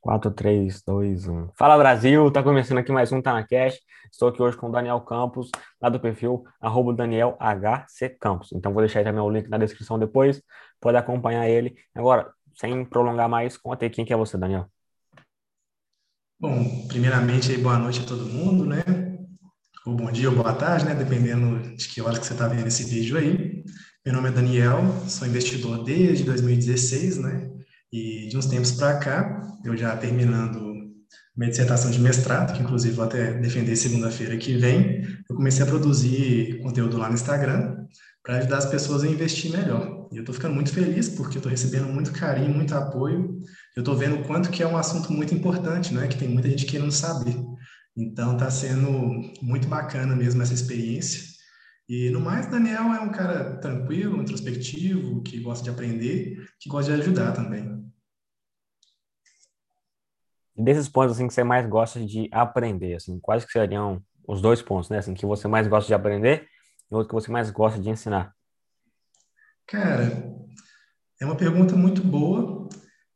4, 3, 2, 1. Fala Brasil, tá começando aqui mais um Tá na Cash. Estou aqui hoje com o Daniel Campos, lá do perfil arroba Daniel HC Campos. Então vou deixar aí também o link na descrição depois, pode acompanhar ele. Agora, sem prolongar mais, conta aí quem que é você, Daniel. Bom, primeiramente boa noite a todo mundo, né? Ou bom dia ou boa tarde, né? Dependendo de que hora que você está vendo esse vídeo aí. Meu nome é Daniel, sou investidor desde 2016, né? E de uns tempos para cá, eu já terminando minha dissertação de mestrado, que inclusive vou até defender segunda-feira que vem, eu comecei a produzir conteúdo lá no Instagram para ajudar as pessoas a investir melhor. E eu estou ficando muito feliz porque estou recebendo muito carinho, muito apoio. Eu estou vendo o quanto que é um assunto muito importante, né? Que tem muita gente querendo saber. Então está sendo muito bacana mesmo essa experiência. E no mais, Daniel é um cara tranquilo, introspectivo, que gosta de aprender, que gosta de ajudar também desses pontos assim que você mais gosta de aprender, assim, quais que seriam os dois pontos, né, assim, que você mais gosta de aprender e outro que você mais gosta de ensinar? Cara, é uma pergunta muito boa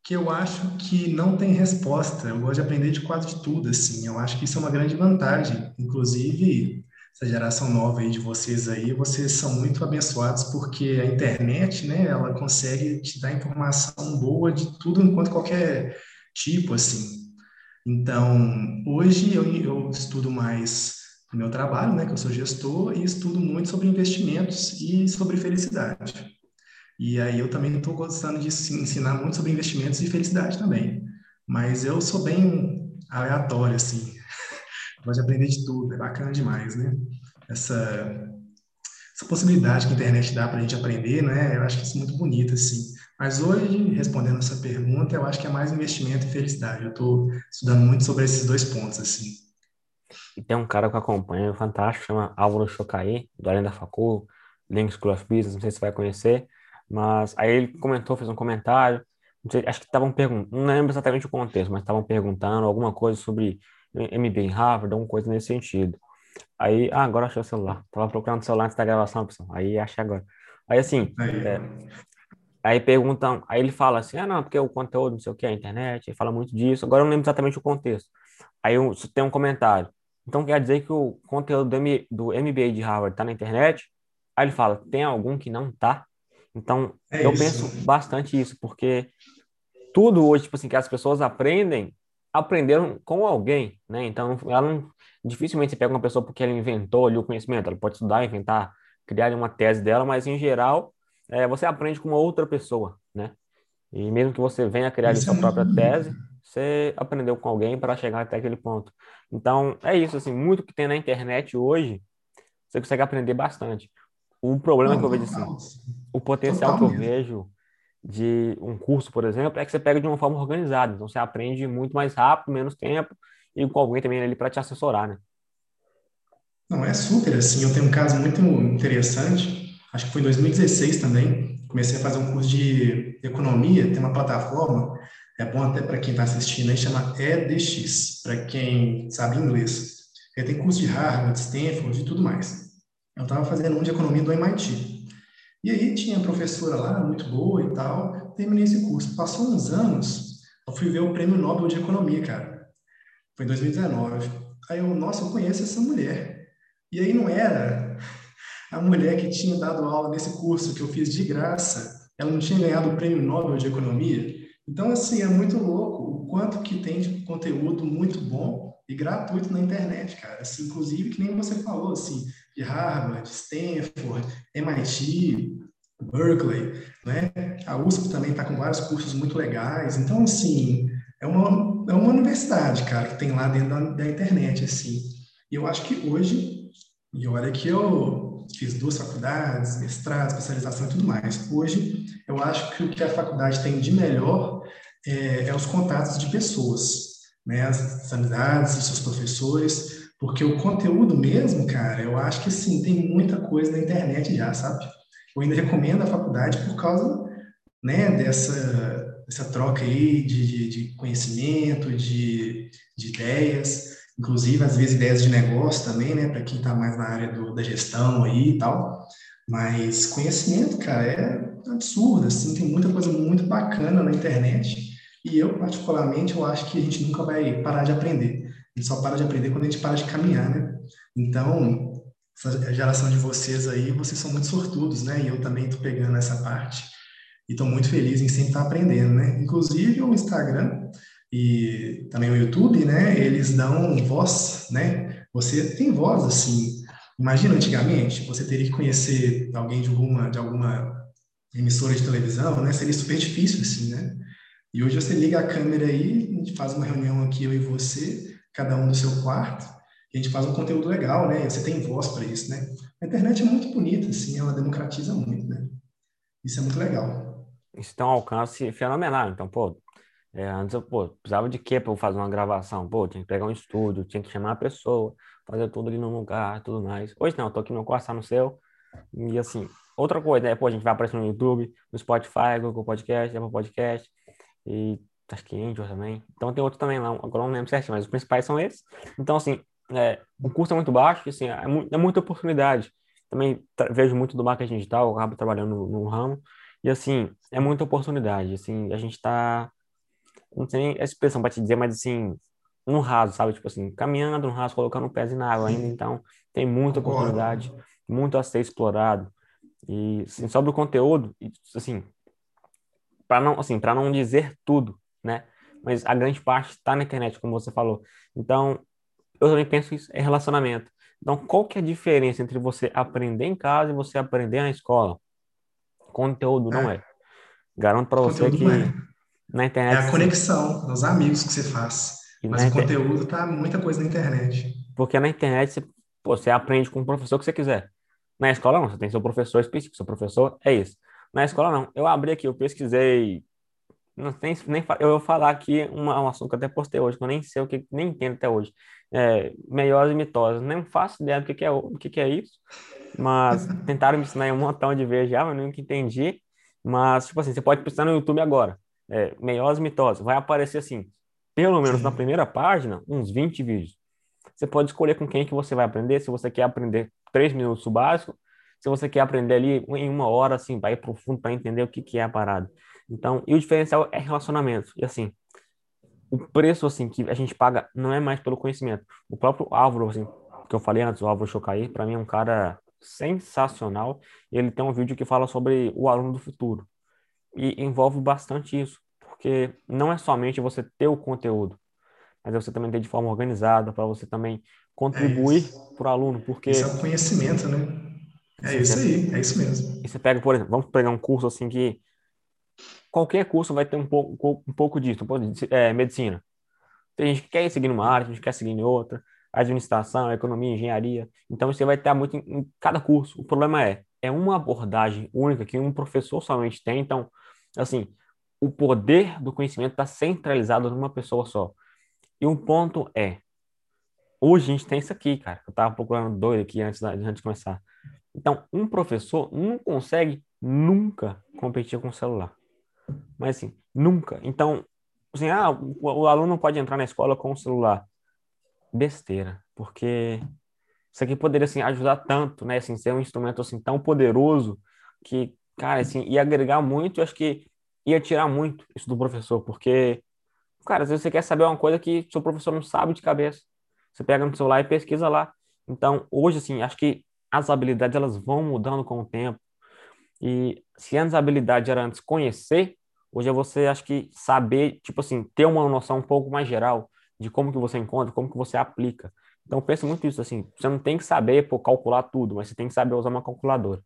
que eu acho que não tem resposta. Eu gosto de aprender de quase tudo, assim. Eu acho que isso é uma grande vantagem. Inclusive, essa geração nova aí de vocês aí, vocês são muito abençoados porque a internet, né, ela consegue te dar informação boa de tudo enquanto qualquer tipo, assim. Então, hoje eu, eu estudo mais o meu trabalho, né, que eu sou gestor, e estudo muito sobre investimentos e sobre felicidade. E aí eu também estou gostando de ensinar muito sobre investimentos e felicidade também. Mas eu sou bem aleatório, assim. Gosto de aprender de tudo, é bacana demais, né? Essa, essa possibilidade que a internet dá para a gente aprender, né? Eu acho que isso é muito bonito, assim. Mas hoje, respondendo essa pergunta, eu acho que é mais investimento e felicidade. Eu estou estudando muito sobre esses dois pontos, assim. E tem um cara que eu acompanho, fantástico, chama Álvaro Chocaí, do Além da Facul, Link School of Business, não sei se você vai conhecer, mas aí ele comentou, fez um comentário, sei, acho que estavam perguntando, não lembro exatamente o contexto, mas estavam perguntando alguma coisa sobre MBA em Harvard, alguma coisa nesse sentido. Aí, ah, agora achei o celular. Tava procurando o celular antes da gravação, pessoal. Aí achei agora. Aí, assim, aí. É, Aí perguntam, aí ele fala assim, ah, não, porque o conteúdo, não sei o que, a internet, ele fala muito disso. Agora eu não lembro exatamente o contexto. Aí eu, tem um comentário. Então quer dizer que o conteúdo do, M, do MBA de Harvard está na internet? Aí ele fala, tem algum que não tá? Então é eu isso. penso bastante isso, porque tudo hoje, tipo assim, que as pessoas aprendem, aprenderam com alguém, né? Então ela não, dificilmente você pega uma pessoa porque ela inventou ali o conhecimento, ela pode estudar, inventar, criar uma tese dela, mas em geral é, você aprende com uma outra pessoa, né? E mesmo que você venha criar sua própria tese, você aprendeu com alguém para chegar até aquele ponto. Então, é isso, assim, muito que tem na internet hoje, você consegue aprender bastante. O problema Não, que eu vejo, assim, o potencial que eu vejo de um curso, por exemplo, é que você pega de uma forma organizada. Então, você aprende muito mais rápido, menos tempo, e com alguém também ali para te assessorar, né? Não, é super, assim, eu tenho um caso muito interessante, acho que foi em 2016 também, comecei a fazer um curso de economia, tem uma plataforma, é bom até para quem está assistindo aí, chama EDX, para quem sabe inglês. Ele tem curso de Harvard, Stanford e tudo mais. Eu estava fazendo um de economia do MIT. E aí tinha professora lá, muito boa e tal, terminei esse curso. Passou uns anos, eu fui ver o prêmio Nobel de Economia, cara. Foi em 2019. Aí eu, nossa, eu conheço essa mulher. E aí não era a mulher que tinha dado aula nesse curso que eu fiz de graça, ela não tinha ganhado o prêmio Nobel de Economia. Então, assim, é muito louco o quanto que tem de conteúdo muito bom e gratuito na internet, cara. Assim, inclusive, que nem você falou, assim, de Harvard, Stanford, MIT, Berkeley, né? A USP também está com vários cursos muito legais. Então, assim, é uma, é uma universidade, cara, que tem lá dentro da, da internet, assim. E eu acho que hoje, e olha que eu fiz duas faculdades, mestrado, especialização e tudo mais. Hoje, eu acho que o que a faculdade tem de melhor é, é os contatos de pessoas, né? As, amizades, os seus professores, porque o conteúdo mesmo, cara, eu acho que sim, tem muita coisa na internet já, sabe? Eu ainda recomendo a faculdade por causa, né, dessa, dessa troca aí de, de, de conhecimento, de, de ideias, inclusive às vezes ideias de negócio também, né, para quem está mais na área do, da gestão aí e tal. Mas conhecimento, cara, é absurdo, assim, tem muita coisa muito bacana na internet E eu, particularmente, eu acho que a gente nunca vai parar de aprender. A gente só para de aprender quando a gente para de caminhar, né? Então, essa geração de vocês aí, vocês são muito sortudos, né? E eu também estou pegando essa parte e estou muito feliz em sempre estar aprendendo, né? Inclusive o Instagram e também o YouTube, né? Eles dão voz, né? Você tem voz assim. Imagina antigamente, você teria que conhecer alguém de alguma de alguma emissora de televisão, né? Seria super difícil assim, né? E hoje você liga a câmera aí, a gente faz uma reunião aqui eu e você, cada um no seu quarto, a gente faz um conteúdo legal, né? Você tem voz para isso, né? A internet é muito bonita, assim, ela democratiza muito, né? Isso é muito legal. Isso tem um alcance fenomenal. Então, pô, é, antes eu pô, precisava de quê para eu fazer uma gravação? Pô, tinha que pegar um estúdio, tinha que chamar a pessoa, fazer tudo ali no lugar, tudo mais. Hoje não, eu tô aqui no quarto, tá no seu. E assim, outra coisa, né? Pô, a gente vai aparecer no YouTube, no Spotify, Google Podcast, Apple Podcast e que Angel também. Então tem outro também lá, agora não lembro certinho, mas os principais são esses. Então, assim, é, o custo é muito baixo, assim, é, é muita oportunidade. Também vejo muito do marketing digital, acabo trabalhando no, no, ramo, e assim, é muita oportunidade, assim, a gente está não tem a expressão para te dizer, mas assim, no raso, sabe? Tipo assim, caminhando no raso, colocando o pés na água ainda, então tem muita oportunidade, muito a ser explorado. E assim, sobre o conteúdo, assim, para não, assim, para não dizer tudo, né? Mas a grande parte está na internet, como você falou. Então, eu também penso isso é relacionamento. Então, qual que é a diferença entre você aprender em casa e você aprender na escola? Conteúdo não é. Garanto para você que é. na internet. É a conexão, os amigos que você faz. Mas o inter... conteúdo tá muita coisa na internet. Porque na internet você, pô, você aprende com o professor que você quiser. Na escola não, você tem seu professor específico, seu professor é isso. Na escola não. Eu abri aqui, eu pesquisei. Não tem nem eu vou falar aqui uma, um assunto que eu até postei hoje, que eu nem sei o que, nem entendo até hoje. É, meiose e mitose. Nem faço ideia do que, que é o que, que é isso. Mas tentaram me ensinar um montão de vezes já, mas nunca entendi. Mas, tipo assim, você pode pesquisar no YouTube agora. É, meiose e mitose. Vai aparecer assim, pelo menos na primeira página, uns 20 vídeos. Você pode escolher com quem que você vai aprender, se você quer aprender três minutos o básico, se você quer aprender ali em uma hora, assim, vai profundo para entender o que, que é a parada. Então, e o diferencial é relacionamento. E assim, o preço, assim, que a gente paga não é mais pelo conhecimento. O próprio Álvaro, assim, que eu falei antes, o Álvaro Chocaí, para mim é um cara sensacional. Ele tem um vídeo que fala sobre o aluno do futuro. E envolve bastante isso, porque não é somente você ter o conteúdo, mas você também ter de forma organizada, para você também contribuir é para o aluno, porque... Isso é o conhecimento, né? É isso aí, é isso mesmo. E você pega, por exemplo, vamos pegar um curso assim que qualquer curso vai ter um pouco, um pouco disso, um pouco de é, medicina. Tem gente que quer seguir numa área, tem gente que quer seguir em outra, administração, economia, engenharia. Então você vai ter muito em, em cada curso. O problema é, é uma abordagem única que um professor somente tem. Então, assim, o poder do conhecimento está centralizado numa pessoa só. E um ponto é, hoje a gente tem isso aqui, cara. Eu tava procurando doido aqui antes, antes de começar. Então, um professor não consegue nunca competir com o celular. Mas assim, nunca. Então, assim, ah, o, o aluno pode entrar na escola com o celular. Besteira, porque isso aqui poderia assim ajudar tanto, né, assim, ser um instrumento assim tão poderoso que, cara, assim, ia agregar muito, eu acho que ia tirar muito isso do professor, porque cara, se você quer saber uma coisa que seu professor não sabe de cabeça, você pega no celular e pesquisa lá. Então, hoje assim, acho que as habilidades elas vão mudando com o tempo. E se antes a habilidade era antes conhecer, hoje é você, acho que, saber, tipo assim, ter uma noção um pouco mais geral de como que você encontra, como que você aplica. Então, eu penso muito isso, assim, você não tem que saber calcular tudo, mas você tem que saber usar uma calculadora.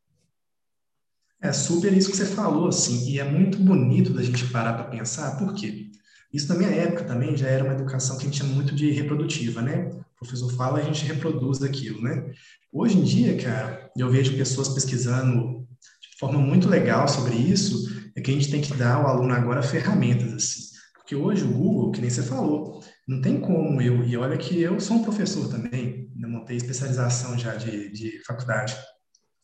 É super isso que você falou, assim, e é muito bonito da gente parar para pensar, por quê? Isso na minha época também já era uma educação que a gente chama muito de reprodutiva, né? O professor fala, a gente reproduz aquilo, né? Hoje em dia, cara, eu vejo pessoas pesquisando de forma muito legal sobre isso, é que a gente tem que dar ao aluno agora ferramentas, assim. Porque hoje o Google, que nem você falou, não tem como eu, e olha que eu sou um professor também, eu montei especialização já de, de faculdade,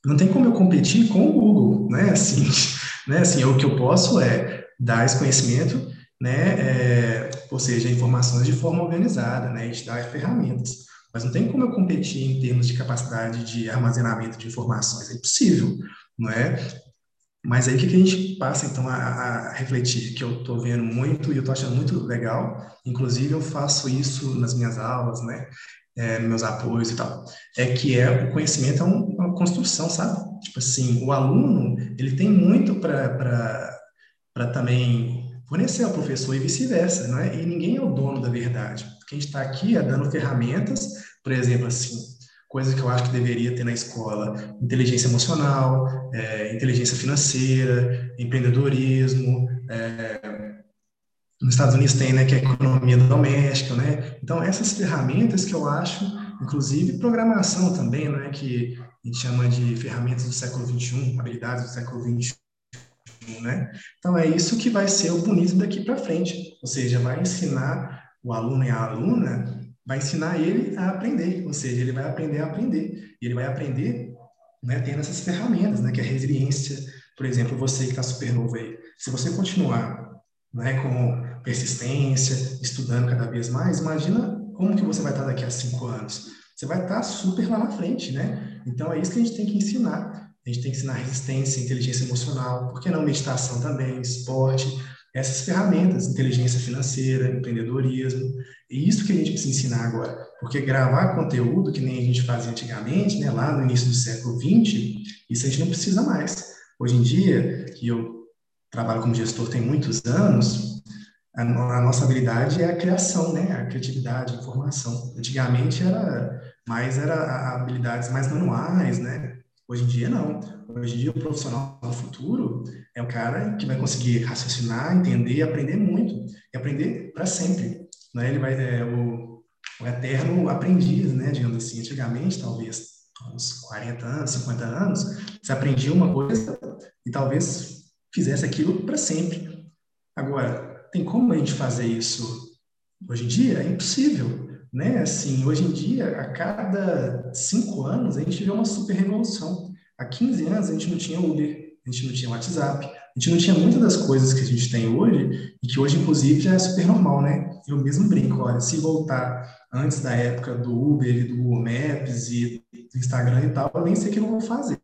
não tem como eu competir com o Google, né? Assim, né? Assim, o que eu posso é dar esse conhecimento, né? É, ou seja, informações de forma organizada, né? E dar ferramentas. Mas não tem como eu competir em termos de capacidade de armazenamento de informações, é impossível, não é? Mas aí o que, que a gente passa então a, a refletir, que eu estou vendo muito e eu estou achando muito legal, inclusive eu faço isso nas minhas aulas, né, é, meus apoios e tal, é que é o conhecimento é um, uma construção, sabe? Tipo assim, o aluno ele tem muito para também fornecer ao professor e vice-versa, não é? E ninguém é o dono da verdade. Quem está aqui é dando ferramentas, por exemplo, assim, coisas que eu acho que deveria ter na escola: inteligência emocional, é, inteligência financeira, empreendedorismo. É, nos Estados Unidos tem, né, que é economia doméstica, né? Então essas ferramentas que eu acho, inclusive programação também, né, que a gente chama de ferramentas do século 21, habilidades do século 21, né? Então é isso que vai ser o bonito daqui para frente, ou seja, vai ensinar o aluno e a aluna vai ensinar ele a aprender, ou seja, ele vai aprender a aprender. E ele vai aprender né, tendo essas ferramentas, né, que é a resiliência. Por exemplo, você que está super novo aí, se você continuar né, com persistência, estudando cada vez mais, imagina como que você vai estar daqui a cinco anos. Você vai estar super lá na frente, né? Então é isso que a gente tem que ensinar. A gente tem que ensinar resistência, inteligência emocional, por que não meditação também, esporte, essas ferramentas, inteligência financeira, empreendedorismo, e isso que a gente precisa ensinar agora, porque gravar conteúdo, que nem a gente fazia antigamente, né, lá no início do século XX, isso a gente não precisa mais. Hoje em dia, que eu trabalho como gestor tem muitos anos, a, a nossa habilidade é a criação, né, a criatividade, a informação. Antigamente era mais era habilidades mais manuais, né, Hoje em dia, não. Hoje em dia, o profissional do futuro é o cara que vai conseguir raciocinar, entender aprender muito. E aprender para sempre. Né? Ele vai é, o, o eterno aprendiz, né? digamos assim. Antigamente, talvez, uns 40 anos, 50 anos, você aprendia uma coisa e talvez fizesse aquilo para sempre. Agora, tem como a gente fazer isso hoje em dia? É impossível né? Assim, hoje em dia, a cada cinco anos, a gente vê uma super revolução. Há 15 anos, a gente não tinha Uber, a gente não tinha WhatsApp, a gente não tinha muitas das coisas que a gente tem hoje e que hoje, inclusive, já é super normal, né? Eu mesmo brinco, olha, se voltar antes da época do Uber e do Google Maps e do Instagram e tal, eu nem sei o que eu vou fazer,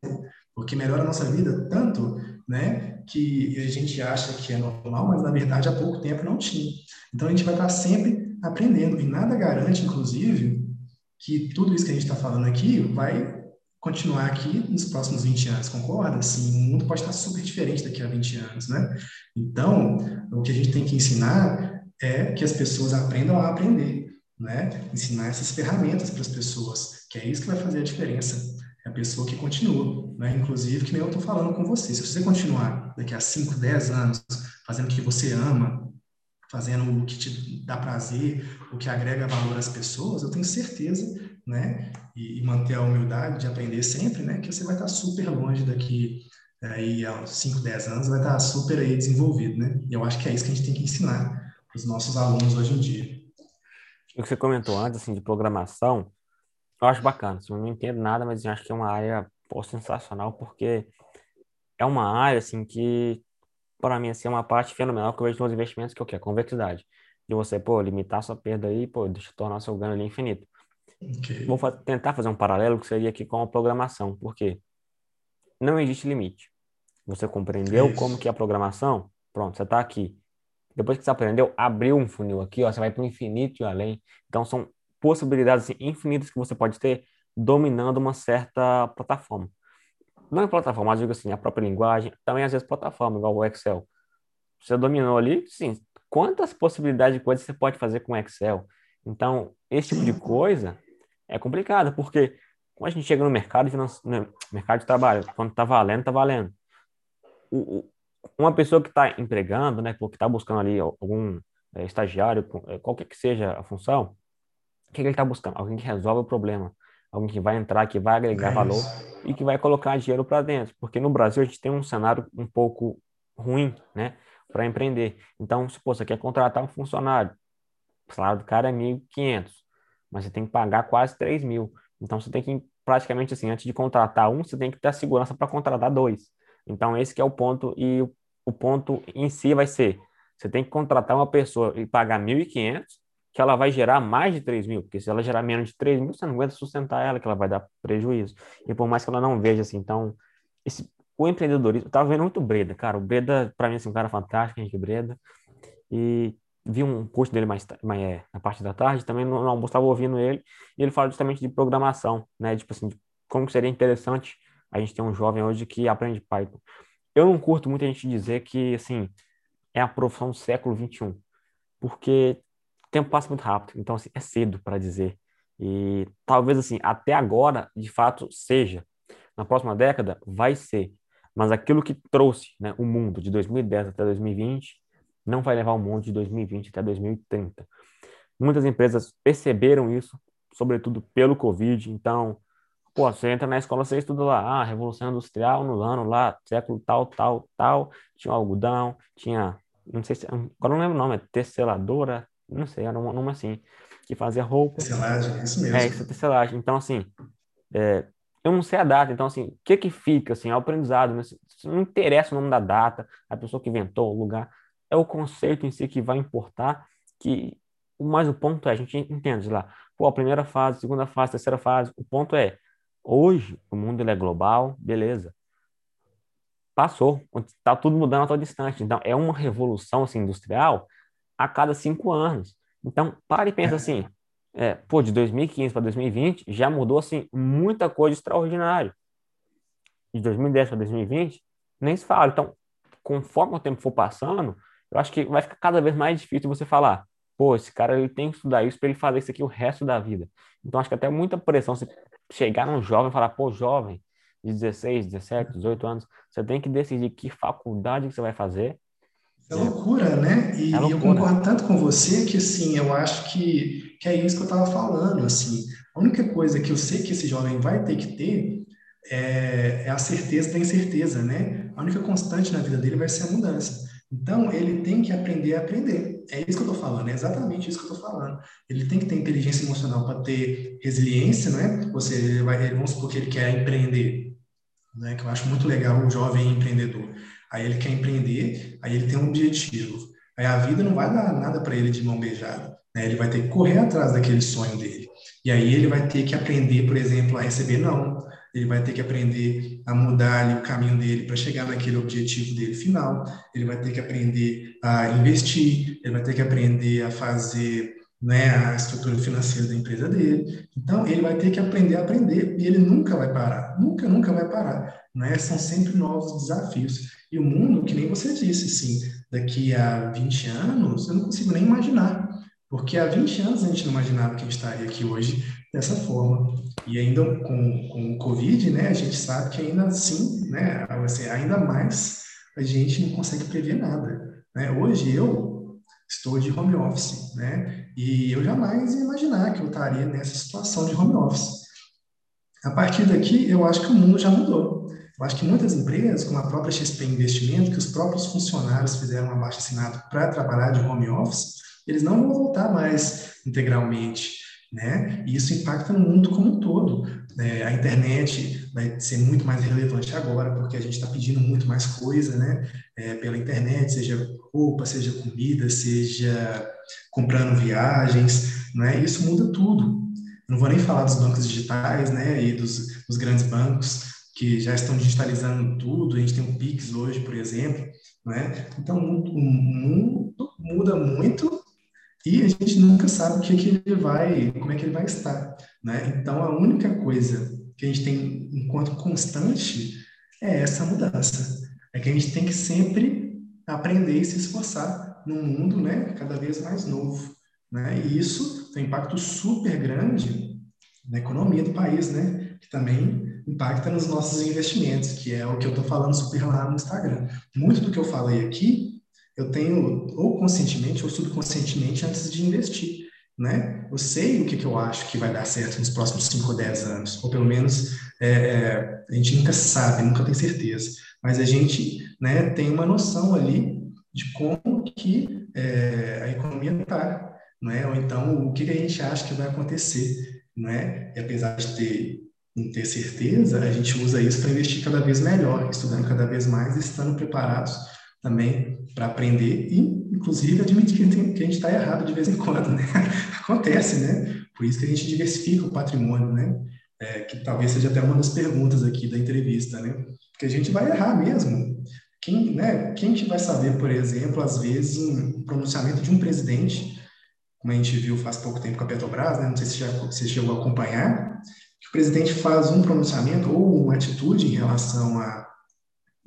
porque melhora a nossa vida tanto, né, que a gente acha que é normal, mas na verdade há pouco tempo não tinha. Então a gente vai estar sempre aprendendo. E nada garante, inclusive, que tudo isso que a gente está falando aqui vai continuar aqui nos próximos 20 anos, concorda? Sim, o mundo pode estar super diferente daqui a 20 anos, né? Então, o que a gente tem que ensinar é que as pessoas aprendam a aprender, né? Ensinar essas ferramentas para as pessoas, que é isso que vai fazer a diferença. É a pessoa que continua, né? Inclusive, que nem eu estou falando com você. Se você continuar daqui a 5, 10 anos fazendo o que você ama, fazendo o que te dá prazer, o que agrega valor às pessoas, eu tenho certeza, né, e, e, manter a humildade de aprender sempre, né, que você vai estar super longe daqui aí a 5, 10 anos, vai estar super aí desenvolvido, né? E eu acho que é isso que a gente tem que ensinar os nossos alunos hoje em dia. O que você comentou antes, assim, de programação, eu acho bacana. Assim, eu não entendo nada, mas eu acho que é uma área pô, sensacional, porque é uma área, assim, que para mim, assim, é uma parte fenomenal que eu vejo nos investimentos, que é o quê? A convexidade. De você, pô, limitar sua perda aí, pô, deixa tornar seu ganho ali infinito. Okay. Vou fa tentar fazer um paralelo que seria aqui com a programação, porque não existe limite. Você compreendeu é como que é a programação? Pronto, você está aqui. Depois que você aprendeu, abriu um funil aqui, ó, você vai para o infinito e além. Então, são possibilidades assim, infinitas que você pode ter dominando uma certa plataforma não em plataforma, mas digo assim, a própria linguagem, também às vezes plataforma, igual o Excel. Você dominou ali, sim, quantas possibilidades de coisas você pode fazer com Excel? Então, esse tipo de coisa é complicado, porque quando a gente chega no mercado, no mercado de trabalho, quando está valendo, está valendo. O, o, uma pessoa que está empregando, né, que está buscando ali algum é, estagiário, é, qualquer que seja a função, o que, que ele está buscando? Alguém que resolve o problema alguém que vai entrar, que vai agregar é valor e que vai colocar dinheiro para dentro. Porque no Brasil a gente tem um cenário um pouco ruim, né, para empreender. Então, se você quer contratar um funcionário, o salário do cara é 1.500, mas você tem que pagar quase 3 mil. Então, você tem que, praticamente assim, antes de contratar um, você tem que ter a segurança para contratar dois. Então, esse é o ponto, e o, o ponto em si vai ser, você tem que contratar uma pessoa e pagar 1.500 que ela vai gerar mais de 3 mil, porque se ela gerar menos de 3 mil, você não aguenta sustentar ela, que ela vai dar prejuízo. E por mais que ela não veja assim, então, esse, o empreendedorismo, eu tava vendo muito Breda, cara. O Breda, para mim, assim, um cara fantástico, Henrique Breda. E vi um curso dele mais, mais é, na parte da tarde, também no, no almoço estava ouvindo ele, e ele fala justamente de programação, né? Tipo assim, como seria interessante a gente ter um jovem hoje que aprende Python. Eu não curto muito a gente dizer que, assim, é a profissão do século XXI, porque o tempo passa muito rápido, então, assim, é cedo para dizer. E talvez, assim, até agora, de fato, seja. Na próxima década, vai ser. Mas aquilo que trouxe né, o mundo de 2010 até 2020 não vai levar o mundo de 2020 até 2030. Muitas empresas perceberam isso, sobretudo pelo Covid. Então, pô, você entra na escola, você estuda lá, ah, Revolução Industrial no ano lá, século tal, tal, tal, tinha algodão, tinha, não sei se, agora não lembro o nome, é teceladora, não sei, era um nome assim, que fazia roupa. Tecelagem, isso mesmo. É, isso é tecelagem. Então, assim, é, eu não sei a data, então, assim, o que que fica, assim, é o aprendizado, né? não interessa o nome da data, a pessoa que inventou o lugar, é o conceito em si que vai importar, que mais o ponto é, a gente entende lá, pô, a primeira fase, segunda fase, terceira fase, o ponto é, hoje o mundo ele é global, beleza, passou, está tudo mudando a todo instante, então é uma revolução assim, industrial a cada cinco anos, então pare e pensa assim, é, pô, de 2015 para 2020 já mudou assim muita coisa extraordinária, de 2010 para 2020 nem se fala, então conforme o tempo for passando, eu acho que vai ficar cada vez mais difícil você falar, pô, esse cara ele tem que estudar isso para ele fazer isso aqui o resto da vida. Então acho que até muita pressão você chegar num jovem e falar, pô, jovem, de 16, 17, 18 anos, você tem que decidir que faculdade que você vai fazer. É loucura, né? E, é loucura. eu concordo tanto com você que, assim, eu acho que, que é isso que eu estava falando, assim. A única coisa que eu sei que esse jovem vai ter que ter é, é a certeza da incerteza, né? A única constante na vida dele vai ser a mudança. Então, ele tem que aprender a aprender. É isso que eu estou falando, é exatamente isso que eu estou falando. Ele tem que ter inteligência emocional para ter resiliência, né? Ou seja, ele vai, vamos supor que ele quer empreender, né? Que eu acho muito legal o jovem empreendedor. Aí ele quer empreender, aí ele tem um objetivo. Aí a vida não vai dar nada para ele de mão beijada. Né? Ele vai ter que correr atrás daquele sonho dele. E aí ele vai ter que aprender, por exemplo, a receber não ele vai ter que aprender a mudar ali, o caminho dele para chegar naquele objetivo dele final, ele vai ter que aprender a investir, ele vai ter que aprender a fazer né, a estrutura financeira da empresa dele. Então, ele vai ter que aprender a aprender e ele nunca vai parar, nunca, nunca vai parar. Né? São sempre novos desafios. E o mundo, que nem você disse, assim, daqui a 20 anos, eu não consigo nem imaginar. Porque há 20 anos a gente não imaginava que a gente estaria aqui hoje dessa forma. E ainda com, com o Covid, né, a gente sabe que ainda assim, né, assim, ainda mais a gente não consegue prever nada. Né? Hoje eu estou de home office, né, e eu jamais ia imaginar que eu estaria nessa situação de home office. A partir daqui, eu acho que o mundo já mudou. Eu acho que muitas empresas, como a própria XP Investimento, que os próprios funcionários fizeram um abaixo assinado para trabalhar de home office, eles não vão voltar mais integralmente né? E isso impacta no mundo como um todo. É, a internet vai ser muito mais relevante agora, porque a gente está pedindo muito mais coisa, né? É, pela internet, seja roupa, seja comida, seja comprando viagens, né? Isso muda tudo. Não vou nem falar dos bancos digitais, né? E dos, dos grandes bancos que já estão digitalizando tudo. A gente tem o Pix hoje, por exemplo, né? Então, o mundo muda muito e a gente nunca sabe o que, que ele vai, como é que ele vai estar, né? Então a única coisa que a gente tem enquanto constante é essa mudança, é que a gente tem que sempre aprender e se esforçar num mundo, né, cada vez mais novo, né? E isso tem um impacto super grande na economia do país, né? Que também impacta nos nossos investimentos, que é o que eu estou falando super lá no Instagram. Muito do que eu falei aqui eu tenho, ou conscientemente ou subconscientemente, antes de investir. Né? Eu sei o que, que eu acho que vai dar certo nos próximos 5 ou 10 anos, ou pelo menos é, é, a gente nunca sabe, nunca tem certeza, mas a gente né, tem uma noção ali de como que é, a economia está, né? ou então o que, que a gente acha que vai acontecer. Né? E apesar de ter, ter certeza, a gente usa isso para investir cada vez melhor, estudando cada vez mais e estando preparados também para aprender e, inclusive, admitir que a gente está errado de vez em quando, né? Acontece, né? Por isso que a gente diversifica o patrimônio, né? É, que talvez seja até uma das perguntas aqui da entrevista, né? porque a gente vai errar mesmo. Quem, né, quem que vai saber, por exemplo, às vezes, um pronunciamento de um presidente, como a gente viu faz pouco tempo com a Petrobras, né, não sei se já, você chegou a acompanhar, que o presidente faz um pronunciamento ou uma atitude em relação a,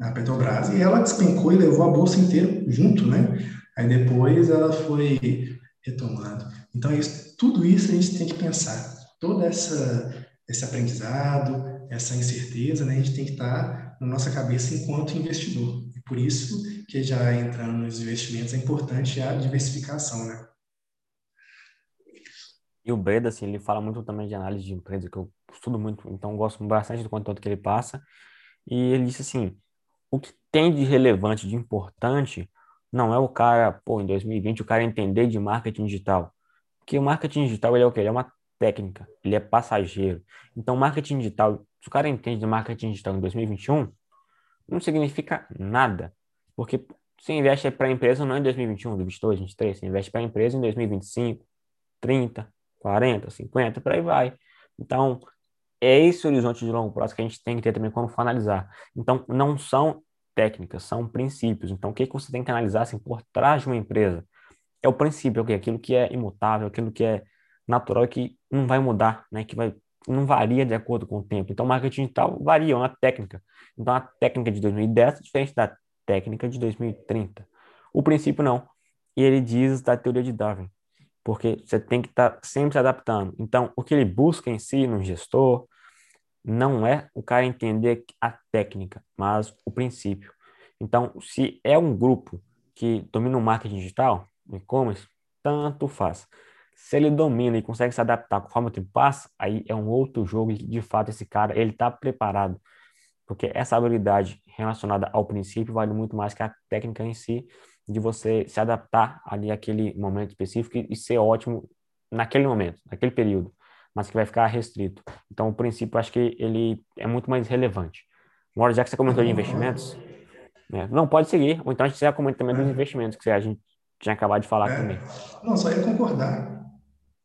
a Petrobras e ela despencou e levou a bolsa inteira junto, né? Aí depois ela foi retomando. Então, isso, tudo isso a gente tem que pensar. Toda essa esse aprendizado, essa incerteza, né, a gente tem que estar na nossa cabeça enquanto investidor. E por isso que já entrando nos investimentos é importante a diversificação, né? E o Breda, assim, ele fala muito também de análise de empresa, que eu estudo muito, então gosto bastante do conteúdo que ele passa. E ele disse assim, o que tem de relevante, de importante, não é o cara, pô, em 2020, o cara entender de marketing digital. Porque o marketing digital, ele é o quê? Ele é uma técnica, ele é passageiro. Então, marketing digital, se o cara entende de marketing digital em 2021, não significa nada. Porque você investe para a empresa não em 2021, 2022, 2023, você investe para a empresa em 2025, 30, 40, 50, por aí vai. Então, é esse horizonte de longo prazo que a gente tem que ter também quando for analisar. Então, não são técnicas, são princípios. Então, o que, que você tem que analisar assim, por trás de uma empresa? É o princípio, okay? aquilo que é imutável, aquilo que é natural que não vai mudar, né? que vai, não varia de acordo com o tempo. Então, marketing digital varia, é uma técnica. Então, a técnica de 2010 é diferente da técnica de 2030. O princípio não. E ele diz da teoria de Darwin porque você tem que estar tá sempre se adaptando. Então, o que ele busca em si no gestor não é o cara entender a técnica, mas o princípio. Então, se é um grupo que domina o marketing digital, e-commerce, tanto faz. Se ele domina e consegue se adaptar conforme o tempo passa, aí é um outro jogo e, de fato, esse cara, ele está preparado. Porque essa habilidade relacionada ao princípio vale muito mais que a técnica em si, de você se adaptar ali àquele momento específico e ser ótimo naquele momento, naquele período, mas que vai ficar restrito. Então, o princípio, acho que ele é muito mais relevante. Agora, já que você comentou de investimentos, né? não, pode seguir, ou então a gente já comenta também dos é. investimentos, que a gente tinha acabado de falar é. também. Não, só ia concordar,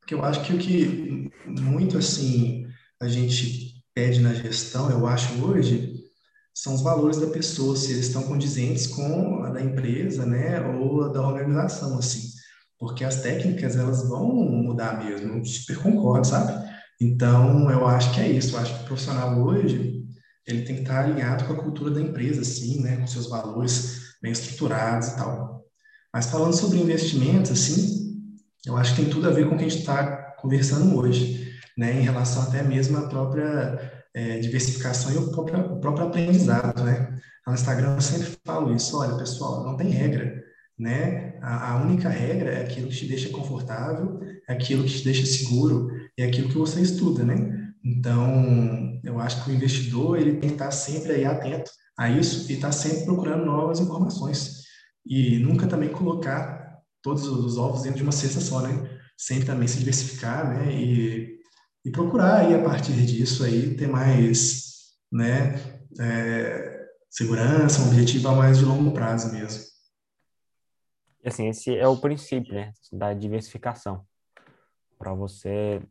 porque eu acho que o que muito, assim, a gente pede na gestão, eu acho hoje, são os valores da pessoa, se eles estão condizentes com a da empresa, né, ou a da organização, assim. Porque as técnicas, elas vão mudar mesmo, super concordo, sabe? Então, eu acho que é isso, eu acho que o profissional hoje, ele tem que estar alinhado com a cultura da empresa, assim, né, com seus valores bem estruturados e tal. Mas falando sobre investimentos, assim, eu acho que tem tudo a ver com o que a gente está conversando hoje, né, em relação até mesmo à própria é, diversificação e o próprio, o próprio aprendizado, né? No Instagram eu sempre falo isso, olha, pessoal, não tem regra, né? A, a, única regra é aquilo que te deixa confortável, é aquilo que te deixa seguro, é aquilo que você estuda, né? Então, eu acho que o investidor, ele tem que estar sempre aí atento a isso e estar sempre procurando novas informações. E nunca também colocar todos os ovos dentro de uma cesta só, né? Sempre também se diversificar, né? E e procurar aí a partir disso aí ter mais, né, é, segurança, um objetivo a mais de longo prazo mesmo. Assim, esse é o princípio, né, da diversificação. Para você,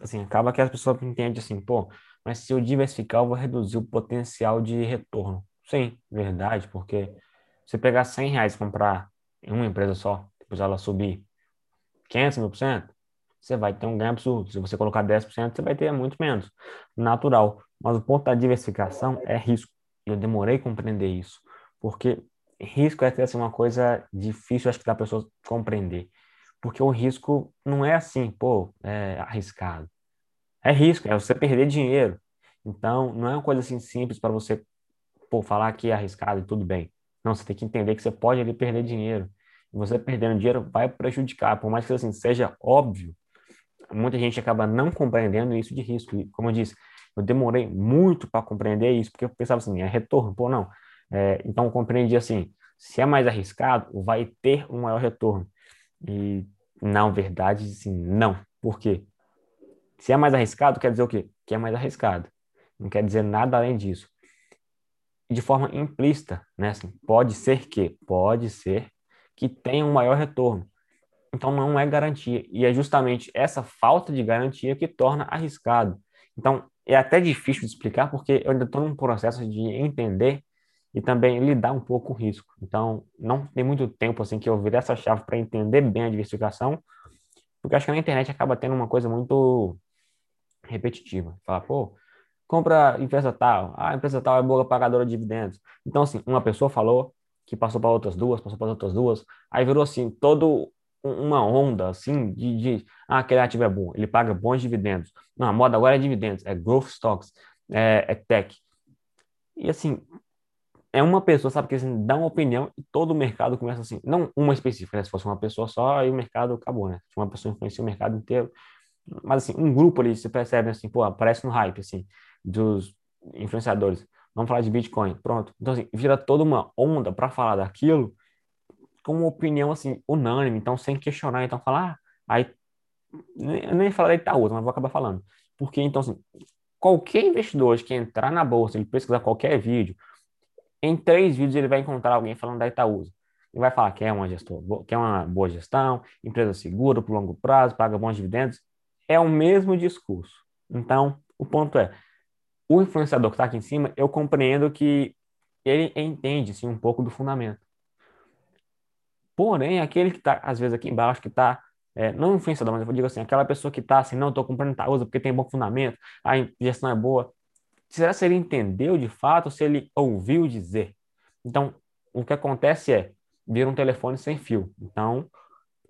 assim, acaba que as pessoas entendem assim, pô, mas se eu diversificar, eu vou reduzir o potencial de retorno. Sim, verdade, porque você pegar 100 reais e comprar em uma empresa só, depois ela subir 500 mil por cento, você vai ter um ganho absurdo. Se você colocar 10%, você vai ter muito menos. Natural. Mas o ponto da diversificação é risco. Eu demorei a compreender isso. Porque risco é assim, uma coisa difícil, acho que da pessoa compreender. Porque o risco não é assim, pô, é arriscado. É risco, é você perder dinheiro. Então, não é uma coisa assim simples para você pô, falar que é arriscado e tudo bem. Não, você tem que entender que você pode ali perder dinheiro. E você perdendo dinheiro vai prejudicar, por mais que assim seja óbvio muita gente acaba não compreendendo isso de risco. E, como eu disse, eu demorei muito para compreender isso, porque eu pensava assim, é retorno, pô, não. É, então, compreendi assim, se é mais arriscado, vai ter um maior retorno. E, na verdade, assim, não. Por quê? Se é mais arriscado, quer dizer o quê? Que é mais arriscado. Não quer dizer nada além disso. De forma implícita, né? Assim, pode ser que, pode ser que tenha um maior retorno. Então não é garantia. E é justamente essa falta de garantia que torna arriscado. Então, é até difícil de explicar, porque eu ainda estou num processo de entender e também lidar um pouco com o risco. Então, não tem muito tempo assim que eu virei essa chave para entender bem a diversificação, porque acho que na internet acaba tendo uma coisa muito repetitiva. Falar, pô, compra empresa tal, ah, a empresa tal é boa pagadora de dividendos. Então, assim, uma pessoa falou que passou para outras duas, passou para outras duas, aí virou assim, todo uma onda assim de, de ah, aquele ativo é bom, ele paga bons dividendos. Não, a moda agora é dividendos, é growth stocks, é, é tech. E assim, é uma pessoa, sabe, que assim, dá uma opinião e todo o mercado começa assim, não uma específica, né? Se fosse uma pessoa só, aí o mercado acabou, né? Se uma pessoa influencia o mercado inteiro. Mas assim, um grupo ali, você percebe assim, pô, aparece no hype, assim, dos influenciadores. Vamos falar de Bitcoin, pronto. Então, assim, vira toda uma onda para falar daquilo com uma opinião, assim, unânime, então, sem questionar. Então, falar, ah, aí, nem, nem falar da Itaú, mas vou acabar falando. Porque, então, assim, qualquer investidor que entrar na bolsa, ele pesquisar qualquer vídeo, em três vídeos ele vai encontrar alguém falando da Itaúsa. Ele vai falar que é uma gestor, que é uma boa gestão, empresa segura por longo prazo, paga bons dividendos. É o mesmo discurso. Então, o ponto é, o influenciador que está aqui em cima, eu compreendo que ele entende um pouco do fundamento. Porém, aquele que está, às vezes, aqui embaixo, que está, é, não influenciador, mas eu digo assim, aquela pessoa que está assim, não, estou comprando Itaúsa porque tem bom fundamento, a gestão é boa, será se ele entendeu de fato se ele ouviu dizer? Então, o que acontece é, vira um telefone sem fio. Então,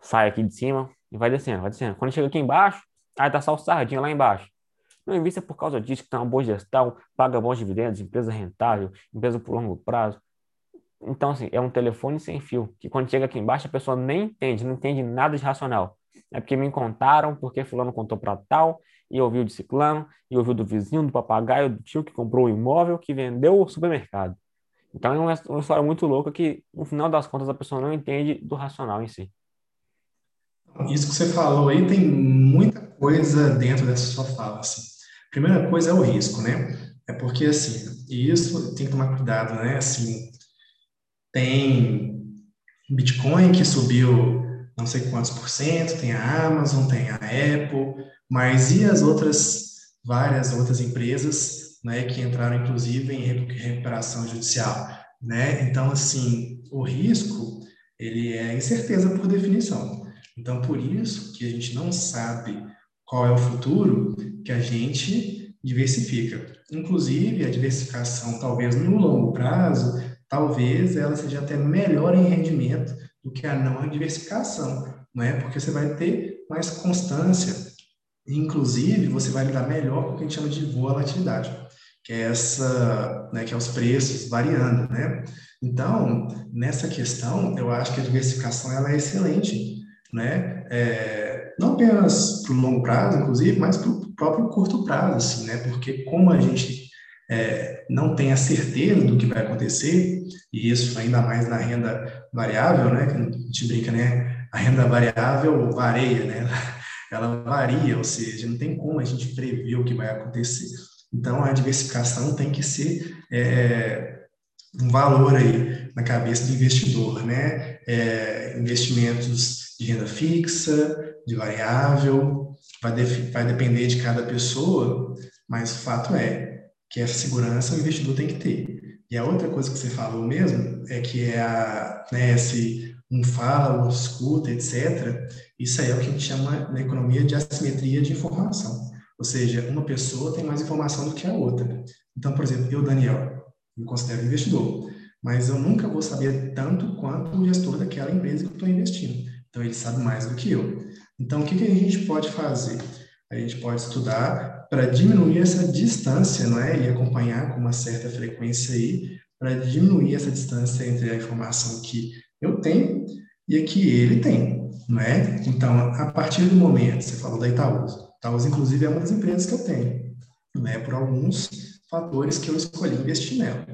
sai aqui de cima e vai descendo, vai descendo. Quando chega aqui embaixo, aí tá só o lá embaixo. Não invista por causa disso, que tem uma boa gestão, paga bons dividendos, empresa rentável, empresa por longo prazo. Então, assim, é um telefone sem fio, que quando chega aqui embaixo a pessoa nem entende, não entende nada de racional. É porque me contaram, porque fulano contou para tal, e ouviu de ciclano, e ouviu do vizinho, do papagaio, do tio que comprou o imóvel, que vendeu o supermercado. Então é uma história muito louca que, no final das contas, a pessoa não entende do racional em si. Isso que você falou aí tem muita coisa dentro dessa sua fala. Assim. Primeira coisa é o risco, né? É porque, assim, e isso tem que tomar cuidado, né? Assim, tem Bitcoin que subiu não sei quantos por cento, tem a Amazon, tem a Apple, mas e as outras, várias outras empresas, né, que entraram inclusive em recuperação judicial, né? Então, assim, o risco, ele é incerteza por definição. Então, por isso que a gente não sabe qual é o futuro, que a gente diversifica. Inclusive, a diversificação, talvez no longo prazo, talvez ela seja até melhor em rendimento do que a não diversificação, não é? Porque você vai ter mais constância, inclusive você vai lidar melhor com o que a gente chama de volatilidade, que é essa, né, que é os preços variando, né? Então, nessa questão, eu acho que a diversificação ela é excelente, né? É, não apenas para o longo prazo, inclusive, mas para o próprio curto prazo, assim, né? Porque como a gente é, não tem a certeza do que vai acontecer, e isso ainda mais na renda variável, né? Que a gente brinca, né? A renda variável varia, né? Ela varia, ou seja, não tem como a gente prever o que vai acontecer. Então, a diversificação tem que ser é, um valor aí na cabeça do investidor, né? É, investimentos de renda fixa, de variável, vai, vai depender de cada pessoa, mas o fato é que essa segurança o investidor tem que ter. E a outra coisa que você falou mesmo é que é a, né, esse um fala, outro escuta, etc. Isso aí é o que a gente chama na economia de assimetria de informação. Ou seja, uma pessoa tem mais informação do que a outra. Então, por exemplo, eu, Daniel, me considero investidor, mas eu nunca vou saber tanto quanto o gestor daquela empresa que eu estou investindo. Então, ele sabe mais do que eu. Então, o que, que a gente pode fazer? A gente pode estudar para diminuir essa distância, não é? E acompanhar com uma certa frequência aí, para diminuir essa distância entre a informação que eu tenho e a que ele tem, não é? Então, a partir do momento, você falou da Itaúsa. Itaúsa, inclusive, é uma das empresas que eu tenho, não é? Por alguns fatores que eu escolhi investir nela,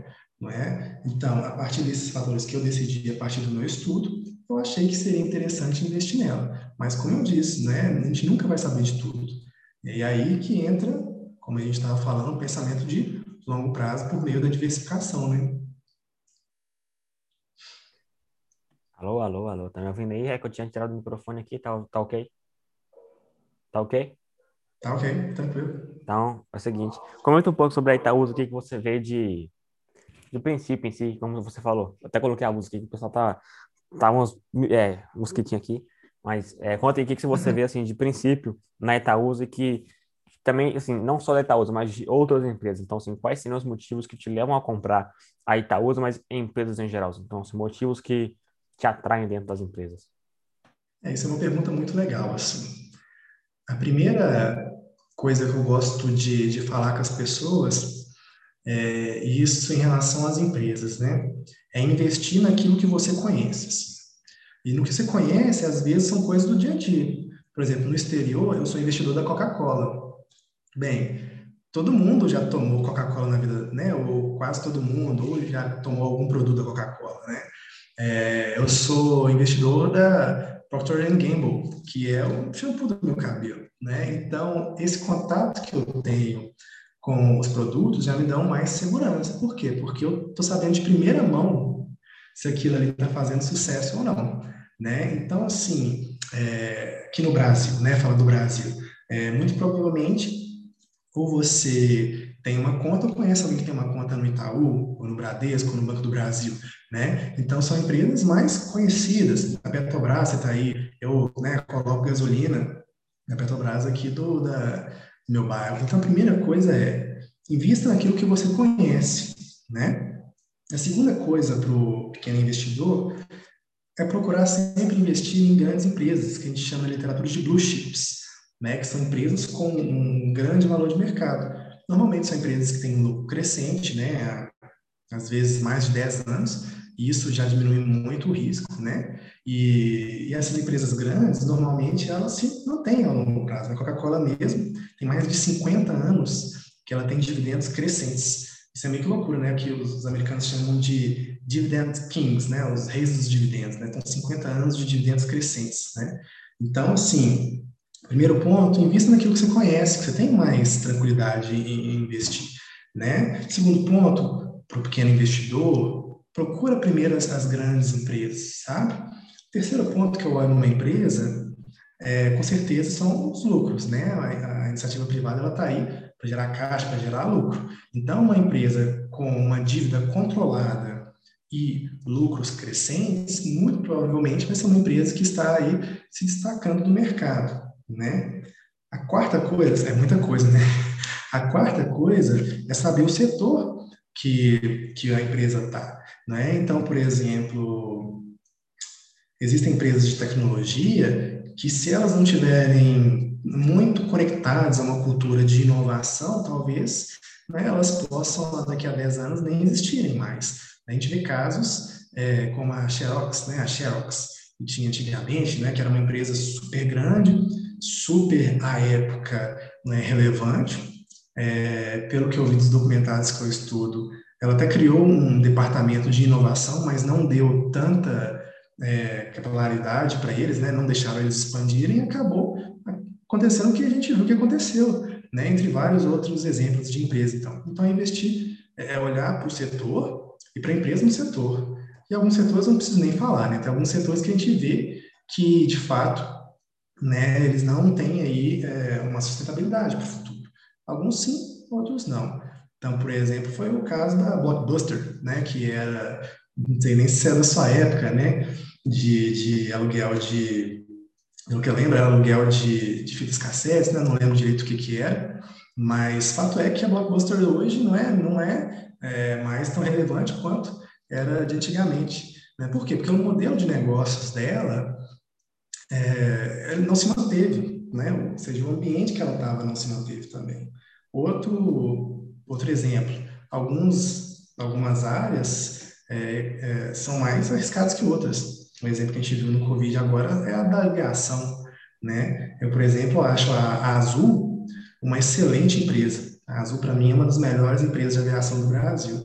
não é? Então, a partir desses fatores que eu decidi a partir do meu estudo, eu achei que seria interessante investir nela. Mas, como eu disse, né, a gente nunca vai saber de tudo. E é aí que entra, como a gente estava falando, o pensamento de longo prazo por meio da diversificação, né? Alô, alô, alô, tá me ouvindo aí? É que eu tinha tirado o microfone aqui, tá, tá ok? Tá ok? Tá ok, tranquilo. Então, é o seguinte, comenta um pouco sobre a Itaúsa, o que, que você vê de, de princípio em si, como você falou. Eu até coloquei a música aqui, o pessoal tá, tá uns, é, mosquitinho aqui, mas é, conta aí o que, que você vê, assim, de princípio na Itaúsa e que também, assim, não só da Itaúsa, mas de outras empresas. Então, assim, quais seriam os motivos que te levam a comprar a Itaúsa, mas empresas em geral? Então, assim, motivos que te atraem dentro das empresas. É, isso é uma pergunta muito legal, assim. A primeira coisa que eu gosto de, de falar com as pessoas é isso em relação às empresas, né? É investir naquilo que você conhece. Assim. E no que você conhece, às vezes, são coisas do dia a dia. Por exemplo, no exterior, eu sou investidor da Coca-Cola. Bem, todo mundo já tomou Coca-Cola na vida, né? Ou quase todo mundo, ou já tomou algum produto da Coca-Cola, né? É, eu sou investidor da Procter Gamble, que é o shampoo do meu cabelo, né? Então, esse contato que eu tenho com os produtos já me dão mais segurança. Por quê? Porque eu estou sabendo de primeira mão se aquilo ali está fazendo sucesso ou não, né? Então, assim, é, aqui no Brasil, né? Fala do Brasil, é, muito provavelmente ou você tem uma conta ou conhece alguém que tem uma conta no Itaú, ou no Bradesco, ou no Banco do Brasil, né? Então, são empresas mais conhecidas. A Petrobras, está aí, eu né, coloco gasolina na Petrobras aqui do, da, meu bairro. Então, a primeira coisa é, invista naquilo que você conhece, né? A segunda coisa para o pequeno investidor é procurar sempre investir em grandes empresas, que a gente chama na literatura de blue chips né, que são empresas com um grande valor de mercado. Normalmente são empresas que têm um lucro crescente, né, às vezes mais de 10 anos, e isso já diminui muito o risco, né? E, e essas empresas grandes, normalmente, elas se mantêm a longo prazo. A Coca-Cola mesmo tem mais de 50 anos que ela tem dividendos crescentes. Isso é meio que loucura, né? Que os americanos chamam de dividend kings, né? Os reis dos dividendos, né? Então, 50 anos de dividendos crescentes, né? Então, assim, Primeiro ponto, invista naquilo que você conhece, que você tem mais tranquilidade em investir, né? Segundo ponto, para o pequeno investidor, procura primeiro as, as, grandes empresas, sabe? Terceiro ponto que eu olho numa empresa, é, com certeza, são os lucros, né? A, a iniciativa privada, ela está aí para gerar caixa, para gerar lucro. Então, uma empresa com uma dívida controlada e lucros crescentes, muito provavelmente vai ser uma empresa que está aí se destacando do mercado né? A quarta coisa, é muita coisa, né? A quarta coisa é saber o setor que, que a empresa está, né? Então, por exemplo, existem empresas de tecnologia que se elas não tiverem muito conectadas a uma cultura de inovação, talvez né, elas possam, daqui a 10 anos, nem existirem mais. A gente vê casos é, como a Xerox, né, a Xerox, que tinha antigamente, né, que era uma empresa super grande, super à época né, relevante. É, pelo que eu vi dos documentários que eu estudo, ela até criou um departamento de inovação, mas não deu tanta é, capilaridade para eles, né, não deixaram eles expandirem e acabou acontecendo o que a gente viu que aconteceu, né, entre vários outros exemplos de empresa. Então, então investir é, olhar para o setor e para a empresa no setor. E alguns setores não preciso nem falar, né? Tem alguns setores que a gente vê que, de fato, né, eles não têm aí é, uma sustentabilidade para o futuro. Alguns sim, outros não. Então, por exemplo, foi o caso da Blockbuster, né, que era, não sei nem se é da sua época, né, de, de aluguel de, pelo que eu lembro, era aluguel de, de fitas cassetes, né, não lembro direito o que que era, mas fato é que a Blockbuster hoje não é, não é, é mais tão relevante quanto era de antigamente. Né? Por quê? Porque o modelo de negócios dela é, não se manteve, né? Ou seja, o ambiente que ela estava não se manteve também. Outro, outro exemplo, alguns, algumas áreas é, é, são mais arriscadas que outras. Um exemplo que a gente viu no Covid agora é a da aviação, né? Eu, por exemplo, acho a, a Azul uma excelente empresa. A Azul, para mim, é uma das melhores empresas de aviação do Brasil.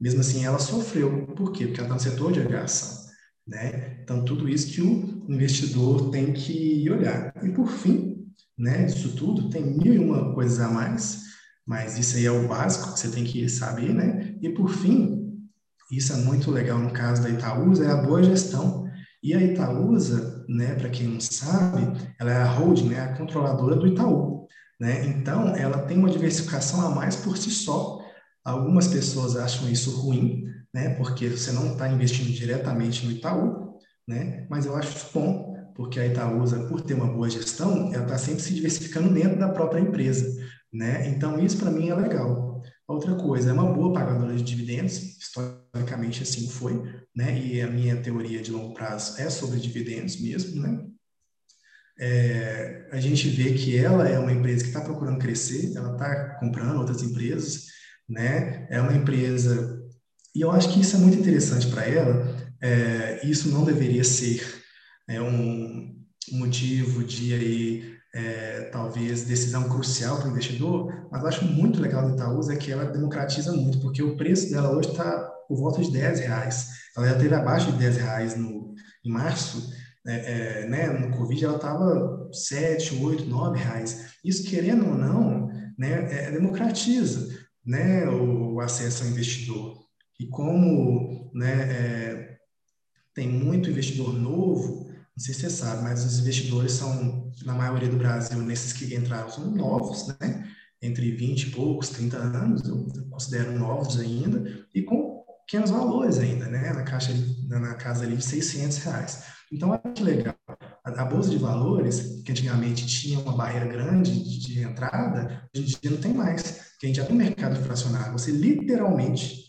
Mesmo assim, ela sofreu. Por quê? Porque ela está no setor de aviação. Né? Então, tudo isso que o investidor tem que olhar. E, por fim, né, disso tudo, tem mil e uma coisas a mais, mas isso aí é o básico que você tem que saber, né? E, por fim, isso é muito legal no caso da Itaúsa, é a boa gestão. E a Itaúsa, né, para quem não sabe, ela é a holding, né, a controladora do Itaú. Né? Então, ela tem uma diversificação a mais por si só. Algumas pessoas acham isso ruim, né? porque você não está investindo diretamente no Itaú, né? mas eu acho bom, porque a Itaúsa, por ter uma boa gestão, ela está sempre se diversificando dentro da própria empresa. Né? Então, isso para mim é legal. Outra coisa, é uma boa pagadora de dividendos, historicamente assim foi, né? E a minha teoria de longo prazo é sobre dividendos mesmo, né? É, a gente vê que ela é uma empresa que está procurando crescer, ela está comprando outras empresas, né? É uma empresa e eu acho que isso é muito interessante para ela. É, isso não deveria ser é, um motivo de aí é, talvez decisão crucial para o investidor, mas eu acho muito legal do Itaúsa é que ela democratiza muito, porque o preço dela hoje está por volta de 10 reais. Ela já teve abaixo de 10 reais no, em março, é, é, né, no Covid ela estava 7, 8, 9 reais. Isso, querendo ou não, né, é, democratiza né, o, o, acesso ao investidor. E como né, é, tem muito investidor novo, não sei se você sabe, mas os investidores são, na maioria do Brasil, nesses que entraram, são novos, né? Entre 20 e poucos, 30 anos, eu considero novos ainda, e com pequenos valores ainda, né? Na caixa, na casa ali de 600 reais. Então, olha que legal. A, a Bolsa de Valores, que antigamente tinha uma barreira grande de, de entrada, hoje em dia não tem mais, porque a gente já tem mercado fracionário. Você literalmente,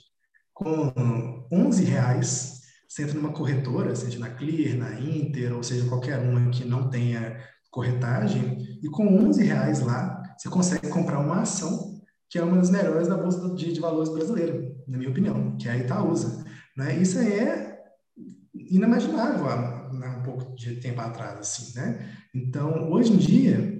com 11 reais, você entra numa corretora, seja na Clear, na Inter, ou seja, qualquer uma que não tenha corretagem, e com 11 reais lá, você consegue comprar uma ação que é uma das melhores da Bolsa de, de Valores brasileira, na minha opinião, que é a Itaúsa. Né? Isso aí é inimaginável há né, um pouco de tempo atrás, assim, né? Então, hoje em dia,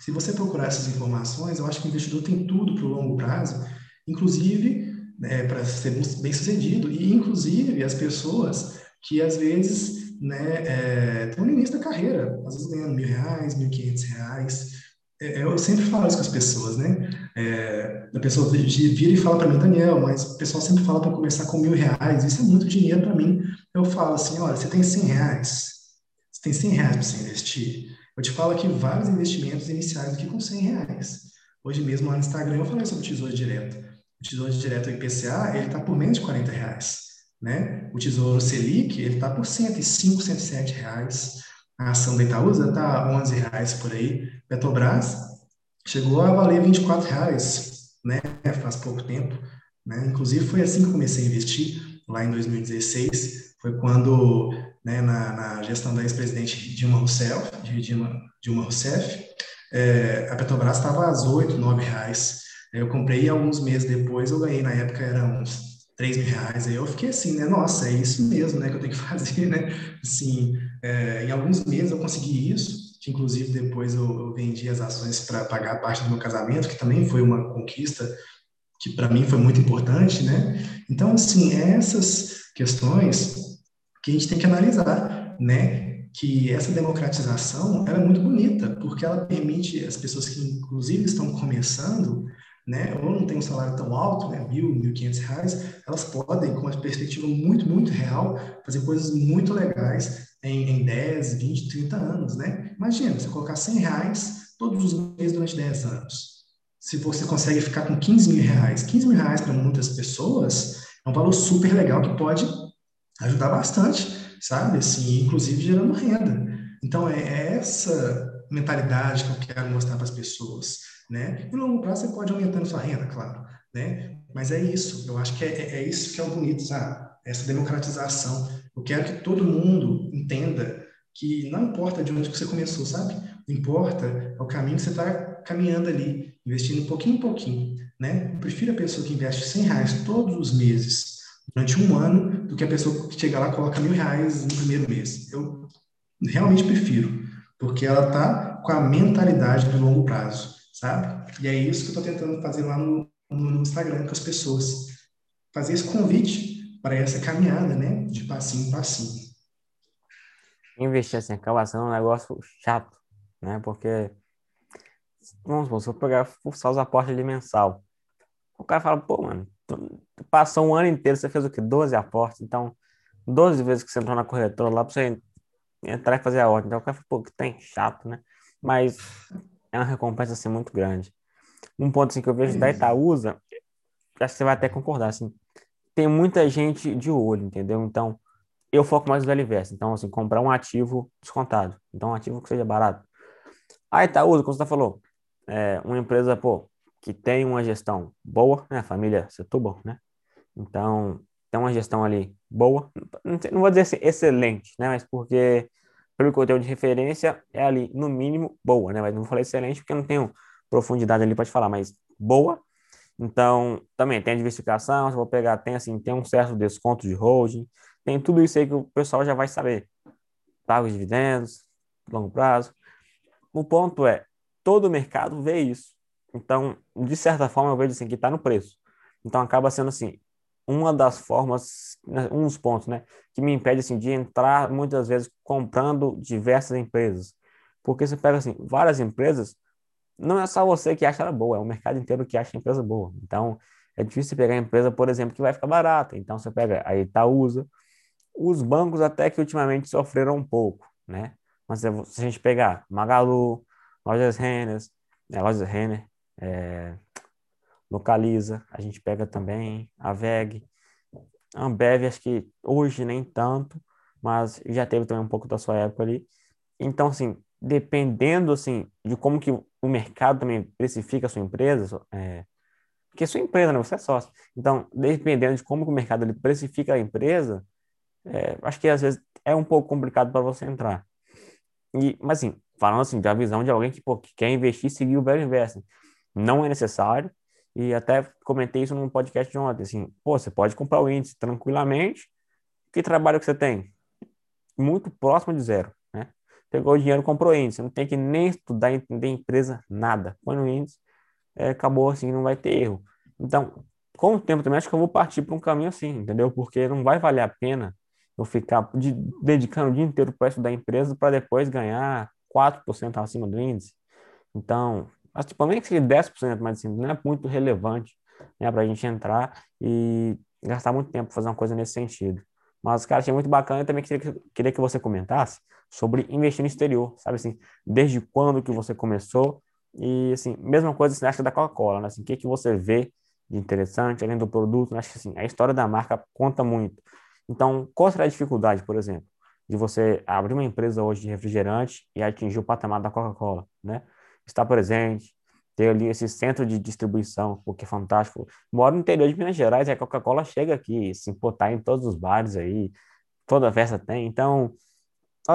se você procurar essas informações, eu acho que o investidor tem tudo para o longo prazo, inclusive né, para ser bem sucedido. E, inclusive, as pessoas que às vezes né, é, estão no início da carreira, às vezes ganhando mil reais, mil quinhentos reais. É, eu sempre falo isso com as pessoas, né? É, a pessoa vira e fala para mim, Daniel, mas o pessoal sempre fala para começar com mil reais, isso é muito dinheiro para mim. Eu falo assim, olha, você tem cem reais, você tem cem reais para você investir. Eu te falo aqui vários investimentos iniciais aqui com cem reais. Hoje mesmo lá no Instagram eu falei sobre o Tesouro Direto o Tesouro Direto IPCA, ele está por menos de 40 reais. Né? O Tesouro Selic, ele está por 105, 107 reais. A ação da Itaúsa está 11 reais por aí. Petrobras chegou a valer 24 reais, né? Faz pouco tempo. Né? Inclusive, foi assim que comecei a investir, lá em 2016. Foi quando, né, na, na gestão da ex-presidente Dilma Rousseff, Dilma, Dilma Rousseff, é, a Petrobras estava às 8, 9 reais. Eu comprei alguns meses depois, eu ganhei, na época era uns 3 mil reais. Aí eu fiquei assim, né? Nossa, é isso mesmo, né? Que eu tenho que fazer, né? Assim, é, em alguns meses eu consegui isso, que inclusive depois eu, eu vendi as ações para pagar parte do meu casamento, que também foi uma conquista que para mim foi muito importante, né? Então, assim, essas questões que a gente tem que analisar, né? Que essa democratização ela é muito bonita, porque ela permite as pessoas que, inclusive, estão começando né, ou não tem um salário tão alto, né, mil, mil quinhentos reais, elas podem, com uma perspectiva muito, muito real, fazer coisas muito legais em, em 10, 20, 30 anos, né? Imagina, você colocar 100 reais todos os meses durante 10 anos. Se você consegue ficar com 15 mil reais, 15 mil reais para muitas pessoas é um valor super legal que pode ajudar bastante, sabe? Assim, inclusive gerando renda. Então, é, é essa mentalidade que eu quero mostrar para as pessoas né? E no longo prazo você pode aumentando sua renda, claro, né? Mas é isso, eu acho que é, é, é isso que é o bonito, sabe? Essa democratização. Eu quero que todo mundo entenda que não importa de onde você começou, sabe? Importa é o caminho que você está caminhando ali, investindo pouquinho em pouquinho, né? Eu prefiro a pessoa que investe 100 reais todos os meses durante um ano do que a pessoa que chega lá e coloca mil reais no primeiro mês. Eu realmente prefiro, porque ela está com a mentalidade do longo prazo sabe? E é isso que eu estou tentando fazer lá no, no Instagram com as pessoas. Fazer esse convite para essa caminhada, né? De passinho em passinho. Investir assim, acaba sendo um negócio chato, né? Porque, vamos supor, se eu pegar, forçar os aportes de mensal, o cara fala, pô, mano, tu passou um ano inteiro, você fez o quê? 12 aportes, então, 12 vezes que você entrou na corretora lá para você entrar e fazer a ordem. Então, o cara fala, pô, que tem chato, né? Mas é uma recompensa assim, muito grande. Um ponto assim, que eu vejo da Itaúsa, acho que você vai até concordar, assim, tem muita gente de olho, entendeu? Então, eu foco mais no velho. Então, assim, comprar um ativo descontado. Então, um ativo que seja barato. A Itaúsa, como você falou, é uma empresa, pô, que tem uma gestão boa, né? Família Setúbal, né? Então, tem uma gestão ali boa. Não vou dizer assim, excelente, né? Mas porque, pelo que eu tenho de referência, é ali, no mínimo, boa, né? Mas não vou falar excelente porque eu não tenho profundidade ali para te falar, mas boa. Então, também tem a diversificação, se eu vou pegar, tem assim, tem um certo desconto de holding, tem tudo isso aí que o pessoal já vai saber. Paga os dividendos, longo prazo. O ponto é, todo o mercado vê isso. Então, de certa forma, eu vejo assim, que está no preço. Então, acaba sendo assim, uma das formas, né, um dos pontos, né, que me impede assim de entrar muitas vezes comprando diversas empresas, porque você pega assim várias empresas, não é só você que acha ela boa, é o mercado inteiro que acha a empresa boa. Então é difícil pegar a empresa, por exemplo, que vai ficar barata. Então você pega a Itaúsa, os bancos até que ultimamente sofreram um pouco, né? Mas se a gente pegar Magalu, Lojas Renner, né, Lojas Renner, é, localiza, a gente pega também a VEG. Ambev, acho que hoje nem tanto, mas já teve também um pouco da sua época ali. Então, assim, dependendo, assim, de como que o mercado também precifica a sua empresa, é, porque é sua empresa, né? Você é sócio. Então, dependendo de como que o mercado ele precifica a empresa, é, acho que às vezes é um pouco complicado para você entrar. E, mas assim, falando assim, da visão de alguém que, pô, que quer investir seguir o velho investing, não é necessário, e até comentei isso num podcast de ontem, assim, pô, você pode comprar o índice tranquilamente. Que trabalho que você tem? Muito próximo de zero? Pegou o dinheiro, comprou índice. Não tem que nem estudar, entender empresa, nada. Põe no índice, é, acabou assim, não vai ter erro. Então, com o tempo também, acho que eu vou partir para um caminho assim, entendeu? Porque não vai valer a pena eu ficar de, dedicando o dia inteiro para estudar a empresa para depois ganhar 4% acima do índice. Então, mas, tipo, nem que seja 10%, mas assim, não é muito relevante né, para a gente entrar e gastar muito tempo fazer uma coisa nesse sentido. Mas, cara, achei muito bacana. Eu também queria, queria que você comentasse sobre investir no exterior, sabe assim, desde quando que você começou e, assim, mesma coisa, assim, acho da Coca-Cola, né? Assim, o que que você vê de interessante, além do produto, né? acho que, assim, a história da marca conta muito. Então, qual será a dificuldade, por exemplo, de você abrir uma empresa hoje de refrigerante e atingir o patamar da Coca-Cola, né? estar presente, ter ali esse centro de distribuição, porque é fantástico. Moro no interior de Minas Gerais a Coca-Cola chega aqui, se importar em todos os bares aí, toda festa tem. Então,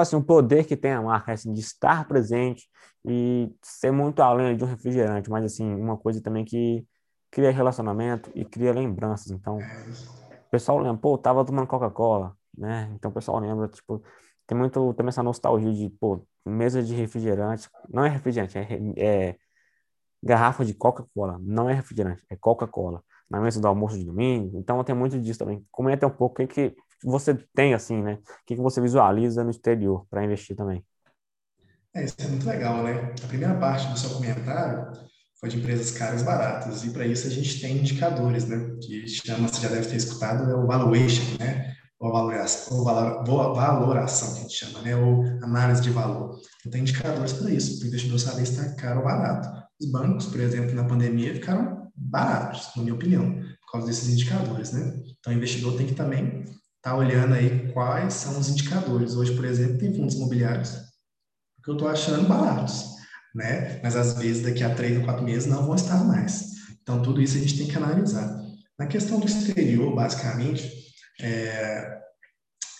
assim, o poder que tem a marca, assim, de estar presente e ser muito além de um refrigerante, mas, assim, uma coisa também que cria relacionamento e cria lembranças. Então, o pessoal lembra, pô, tava tomando Coca-Cola, né? Então, o pessoal lembra, tipo, tem muito também essa nostalgia de, pô, mesa de refrigerante, não é refrigerante, é, é garrafa de Coca-Cola, não é refrigerante, é Coca-Cola, na mesa do almoço de domingo, então tem muito disso também. Comenta um pouco o que, que você tem, assim, né? O que, que você visualiza no exterior para investir também. É, isso é muito legal, né? A primeira parte do seu comentário foi de empresas caras baratas, e para isso a gente tem indicadores, né? Que chama, você já deve ter escutado, é o valuation, né? ou valoração, ou valoração que a gente chama, né? ou análise de valor. Então, tem indicadores para isso, para o investidor saber se está caro ou barato. Os bancos, por exemplo, na pandemia ficaram baratos, na minha opinião, por causa desses indicadores. Né? Então, o investidor tem que também tá olhando aí quais são os indicadores. Hoje, por exemplo, tem fundos imobiliários que eu estou achando baratos, né? mas às vezes daqui a três ou quatro meses não vão estar mais. Então, tudo isso a gente tem que analisar. Na questão do exterior, basicamente, é,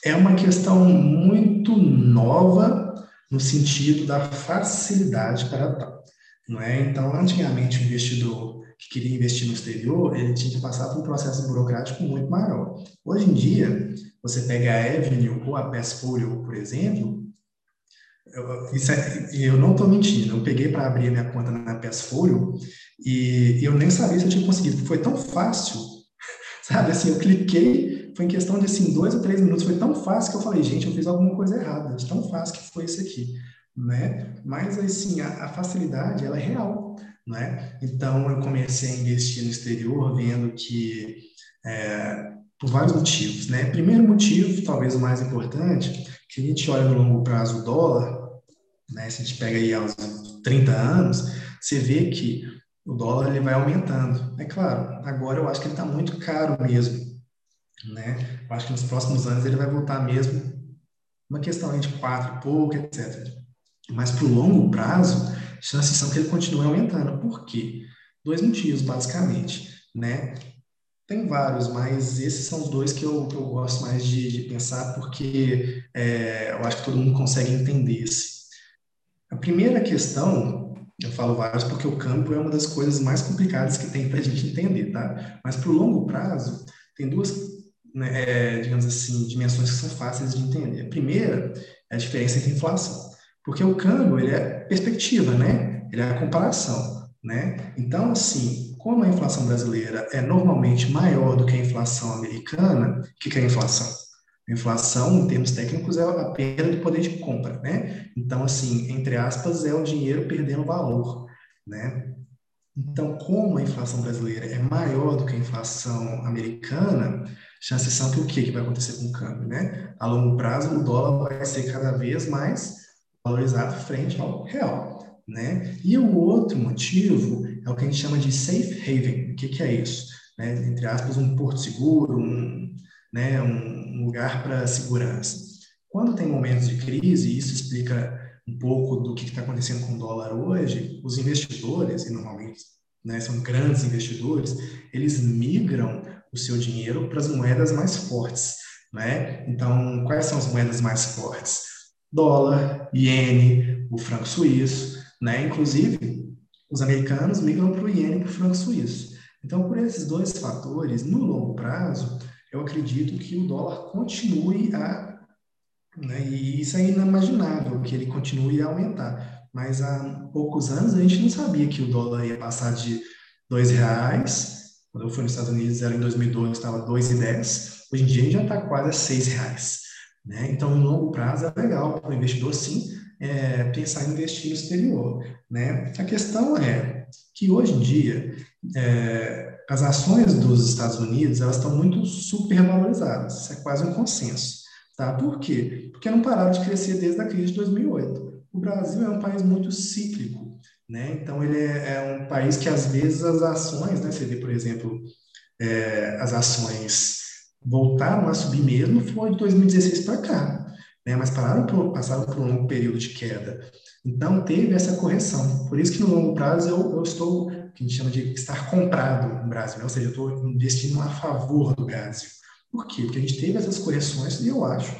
é uma questão muito nova no sentido da facilidade para tal. Não é? Então, antigamente, o investidor que queria investir no exterior, ele tinha que passar por um processo burocrático muito maior. Hoje em dia, você pega a Avenue ou a Passfolio, por exemplo, eu, é, eu não estou mentindo, eu peguei para abrir minha conta na Passfolio e eu nem sabia se eu tinha conseguido, foi tão fácil, sabe? Assim, eu cliquei foi em questão de assim, dois ou três minutos, foi tão fácil que eu falei, gente, eu fiz alguma coisa errada, de tão fácil que foi isso aqui, né? Mas assim, a, a facilidade, ela é real, né? Então eu comecei a investir no exterior, vendo que é, por vários motivos, né? Primeiro motivo, talvez o mais importante, que a gente olha no longo prazo o dólar, né? Se a gente pega aí os 30 anos, você vê que o dólar ele vai aumentando. É claro, agora eu acho que ele está muito caro mesmo, né? Eu acho que nos próximos anos ele vai voltar mesmo uma questão de quatro e pouco, etc. Mas para o longo prazo, chances são que ele continue aumentando. Por quê? Dois motivos, basicamente, né? Tem vários, mas esses são os dois que eu, que eu gosto mais de, de pensar, porque é, eu acho que todo mundo consegue entender esse. A primeira questão, eu falo vários porque o campo é uma das coisas mais complicadas que tem para a gente entender, tá? Mas para o longo prazo, tem duas, né, é, digamos assim, dimensões que são fáceis de entender. A primeira é a diferença entre inflação, porque o câmbio ele é perspectiva, né? Ele é a comparação, né? Então, assim, como a inflação brasileira é normalmente maior do que a inflação americana, o que é a inflação? A inflação, em termos técnicos, é a perda do poder de compra, né? Então, assim, entre aspas, é o dinheiro perdendo valor, né? Então, como a inflação brasileira é maior do que a inflação americana, chances são que o que, que vai acontecer com o câmbio, né? A longo prazo, o dólar vai ser cada vez mais valorizado frente ao real, né? E o outro motivo é o que a gente chama de safe haven. O que, que é isso? Né? Entre aspas, um porto seguro, um, né, um lugar para segurança. Quando tem momentos de crise, e isso explica um pouco do que está acontecendo com o dólar hoje, os investidores, e normalmente né, são grandes investidores, eles migram o seu dinheiro para as moedas mais fortes. Né? Então, quais são as moedas mais fortes? Dólar, iene, o franco suíço, né? Inclusive, os americanos migram para o iene e para o franco suíço. Então, por esses dois fatores, no longo prazo, eu acredito que o dólar continue a. Né, e isso é inimaginável que ele continue a aumentar. Mas há poucos anos a gente não sabia que o dólar ia passar de dois reais. Quando eu fui nos Estados Unidos, era em 2012, estava 2,10. Hoje em dia já está quase a seis reais. Né? Então, no longo prazo é legal para o investidor, sim, é, pensar em investir no exterior. Né? A questão é que hoje em dia é, as ações dos Estados Unidos elas estão muito supervalorizadas, isso é quase um consenso. Tá? Por quê? Porque não pararam de crescer desde a crise de 2008. O Brasil é um país muito cíclico, né? então ele é, é um país que às vezes as ações, né? você vê, por exemplo, é, as ações voltaram a subir mesmo foi de 2016 para cá né, mas pararam por, passaram por um longo período de queda. Então, teve essa correção. Por isso que no longo prazo eu, eu estou, que a gente chama de estar comprado no Brasil, né? ou seja, eu estou investindo a favor do Brasil. Por quê? Porque a gente teve essas correções e eu acho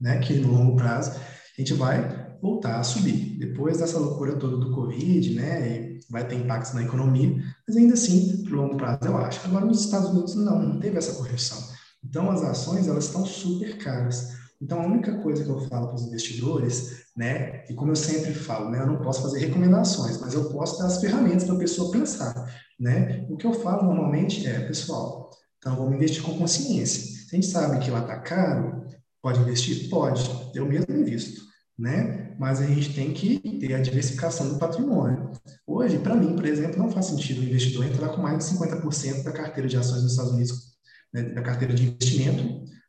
né, que no longo prazo a gente vai voltar a subir. Depois dessa loucura toda do Covid, né, vai ter impactos na economia, mas ainda assim, no longo prazo eu acho. Agora, nos Estados Unidos, não, não teve essa correção. Então, as ações, elas estão super caras. Então, a única coisa que eu falo para os investidores, né, e como eu sempre falo, né, eu não posso fazer recomendações, mas eu posso dar as ferramentas para a pessoa pensar, né? O que eu falo normalmente é, pessoal, então vamos investir com consciência. Se a gente sabe que lá está caro, pode investir? Pode. Eu mesmo invisto, né? Mas a gente tem que ter a diversificação do patrimônio. Hoje, para mim, por exemplo, não faz sentido o investidor entrar com mais de 50% da carteira de ações dos Estados Unidos, da carteira de investimento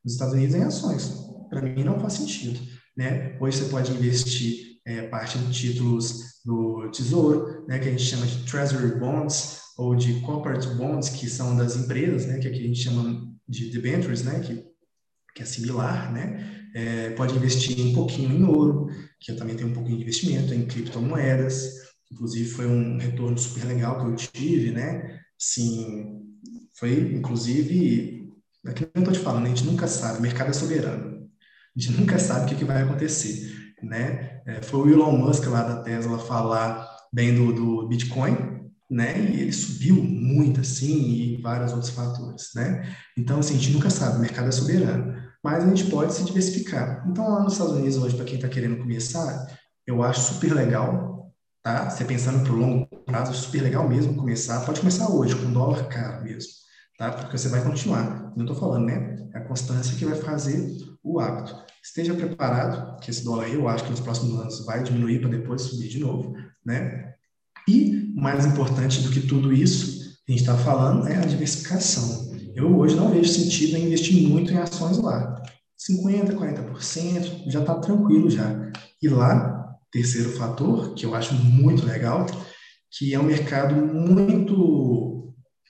dos Estados Unidos em ações para mim não faz sentido. Né? Hoje você pode investir é, parte de títulos do Tesouro, né, que a gente chama de Treasury Bonds, ou de Corporate Bonds, que são das empresas, né, que aqui a gente chama de debentures, né, que, que é similar, né? É, pode investir um pouquinho em ouro, que eu também tenho um pouquinho de investimento, em criptomoedas, inclusive foi um retorno super legal que eu tive, né? Sim, foi inclusive, aqui eu estou te falando, a gente nunca sabe, o mercado é soberano. A gente nunca sabe o que, que vai acontecer, né? É, foi o Elon Musk lá da Tesla falar bem do, do Bitcoin, né? E ele subiu muito, assim, e vários outros fatores, né? Então, assim, a gente nunca sabe, o mercado é soberano, mas a gente pode se diversificar. Então, lá nos Estados Unidos hoje, para quem está querendo começar, eu acho super legal, tá? Você pensando para o longo prazo, super legal mesmo começar. Pode começar hoje, com dólar caro mesmo, tá? Porque você vai continuar. Não estou falando, né? É a constância que vai fazer o hábito. Esteja preparado, que esse dólar aí eu acho que nos próximos anos vai diminuir para depois subir de novo, né? E, mais importante do que tudo isso, a gente está falando é a diversificação. Eu hoje não vejo sentido em investir muito em ações lá. 50%, 40% já está tranquilo já. E lá terceiro fator, que eu acho muito legal, que é um mercado muito,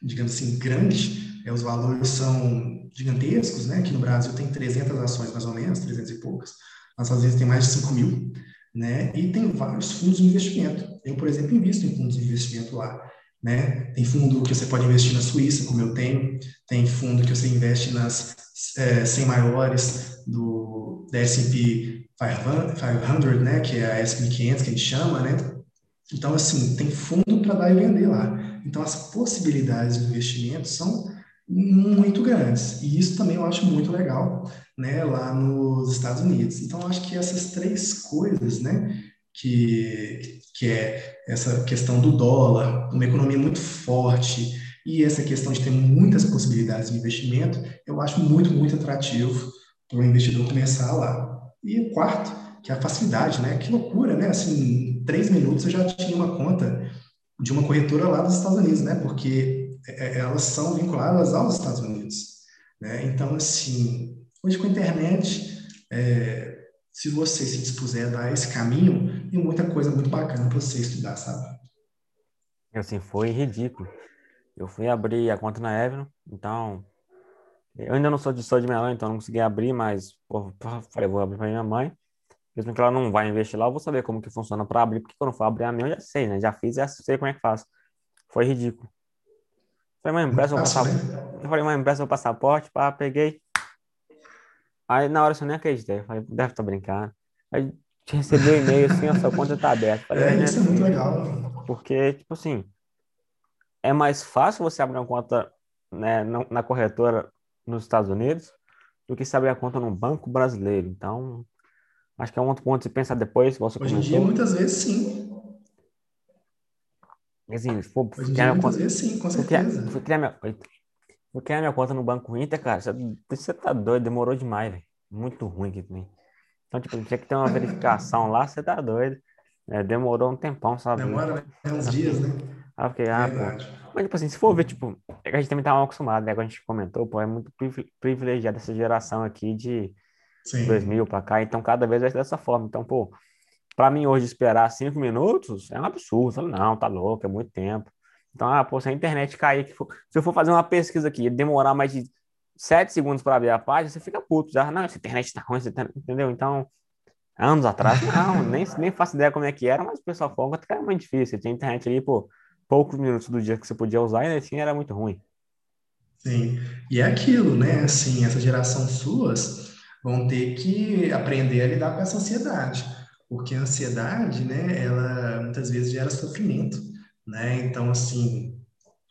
digamos assim, grande, é, os valores são gigantescos, né? Aqui no Brasil tem 300 ações, mais ou menos, 300 e poucas. Nas Estados Unidos tem mais de 5 mil, né? E tem vários fundos de investimento. Eu, por exemplo, invisto em fundos de investimento lá, né? Tem fundo que você pode investir na Suíça, como eu tenho. Tem fundo que você investe nas é, 100 maiores do, da S&P 500, né? Que é a S&P 500 que a gente chama, né? Então, assim, tem fundo para dar e vender lá. Então, as possibilidades de investimento são muito grandes. E isso também eu acho muito legal, né, lá nos Estados Unidos. Então, acho que essas três coisas, né, que, que é essa questão do dólar, uma economia muito forte, e essa questão de ter muitas possibilidades de investimento, eu acho muito, muito atrativo para o investidor começar lá. E o quarto, que é a facilidade, né? Que loucura, né? Assim, em três minutos eu já tinha uma conta de uma corretora lá dos Estados Unidos, né? Porque é, é, elas são vinculadas aos Estados Unidos, né? Então, assim, hoje com a internet, é, se você se dispuser a dar esse caminho, tem muita coisa muito bacana para você estudar, sabe? Assim, foi ridículo. Eu fui abrir a conta na Evelyn, então eu ainda não sou de sou de minha mãe, então não consegui abrir, mas pô, falei, vou abrir para minha mãe. Mesmo que ela não vai investir lá, eu vou saber como que funciona para abrir, porque quando for abrir a minha, eu já sei, né? Já fiz, já sei como é que faz. Foi ridículo. Falei, mãe, empresta o passaporte. Eu falei, mãe, empresta o passaporte, pá, peguei. Aí na hora eu nem acreditei. Eu falei, deve estar tá brincando. Aí recebi um e-mail assim, a sua conta tá aberta. Falei, é, isso é muito legal. Porque, tipo assim, é mais fácil você abrir uma conta né, na corretora nos Estados Unidos do que se abrir a conta num banco brasileiro. Então, Acho que é um outro ponto de pensar depois. Você Hoje em dia, muitas vezes, sim. Assim, se for, Hoje em dia, muitas conta, vezes, sim, com certeza. Fui criar, minha, fui criar minha conta no Banco Inter, cara, você, você tá doido, demorou demais, velho. Muito ruim aqui também. Então, tipo, tinha que ter uma verificação lá, você tá doido. É, demorou um tempão, sabe? Demora, né? É uns dias, né? Ah, fiquei, ah, pô. Mas, tipo assim, se for ver, tipo, é que a gente também tá mal acostumado, né? Quando a gente comentou, pô, é muito privilegiado essa geração aqui de Sim. 2000 para cá, então cada vez vai ser dessa forma. Então, pô, para mim hoje esperar cinco minutos é um absurdo. Falo, não, tá louco, é muito tempo. Então, ah, pô, se a internet cair, for, se eu for fazer uma pesquisa aqui e demorar mais de sete segundos para abrir a página, você fica puto. Já, não, essa internet tá ruim, entendeu? Então, anos atrás, não, nem, nem faço ideia como é que era, mas o pessoal falou que era muito difícil. Tinha internet ali, pô, poucos minutos do dia que você podia usar e assim era muito ruim. Sim, e é aquilo, né? Assim, essa geração suas vão ter que aprender a lidar com essa ansiedade, porque a ansiedade, né, ela muitas vezes gera sofrimento, né? Então, assim,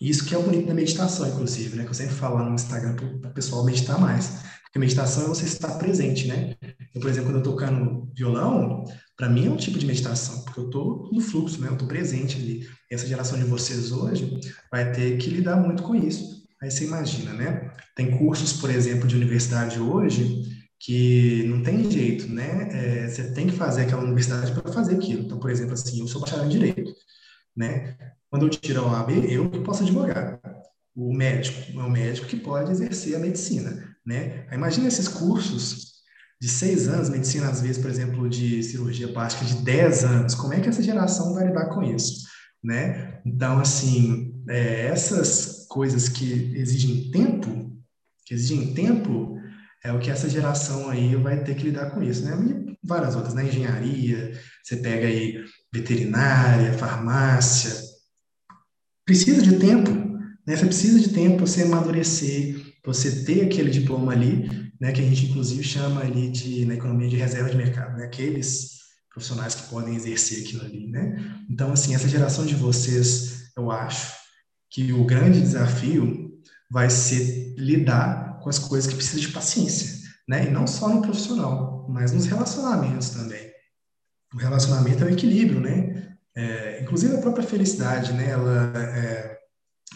isso que é o bonito da meditação, inclusive, né? Que eu sempre falo lá no Instagram para o pessoal meditar mais. Porque meditação é você estar presente, né? Eu, por exemplo, quando eu tocando violão, para mim é um tipo de meditação, porque eu estou no fluxo, né? Eu estou presente ali. E essa geração de vocês hoje vai ter que lidar muito com isso. Aí você imagina, né? Tem cursos, por exemplo, de universidade hoje que não tem jeito, né? É, você tem que fazer aquela universidade para fazer aquilo. Então, por exemplo, assim, eu sou bacharel em Direito, né? Quando eu tiro a OAB, eu que posso advogar. O médico é o médico que pode exercer a medicina, né? Imagina esses cursos de seis anos, medicina às vezes, por exemplo, de cirurgia plástica de dez anos, como é que essa geração vai lidar com isso, né? Então, assim, é, essas coisas que exigem tempo, que exigem tempo, é o que essa geração aí vai ter que lidar com isso, né? E várias outras, né? Engenharia, você pega aí veterinária, farmácia. Precisa de tempo, né? Você precisa de tempo para você amadurecer, você ter aquele diploma ali, né? Que a gente inclusive chama ali de na economia de reserva de mercado, né? Aqueles profissionais que podem exercer aquilo ali, né? Então, assim, essa geração de vocês, eu acho que o grande desafio vai ser lidar com as coisas que precisa de paciência, né? E não só no profissional, mas nos relacionamentos também. O relacionamento é o equilíbrio, né? É, inclusive a própria felicidade, né? Ela, é,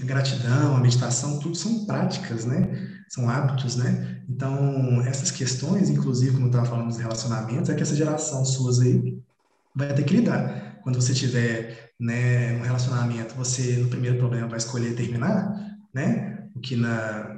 a gratidão, a meditação, tudo são práticas, né? São hábitos, né? Então, essas questões, inclusive, como eu estava falando dos relacionamentos, é que essa geração suas aí vai ter que lidar. Quando você tiver né, um relacionamento, você, no primeiro problema, vai escolher terminar, né? O que na,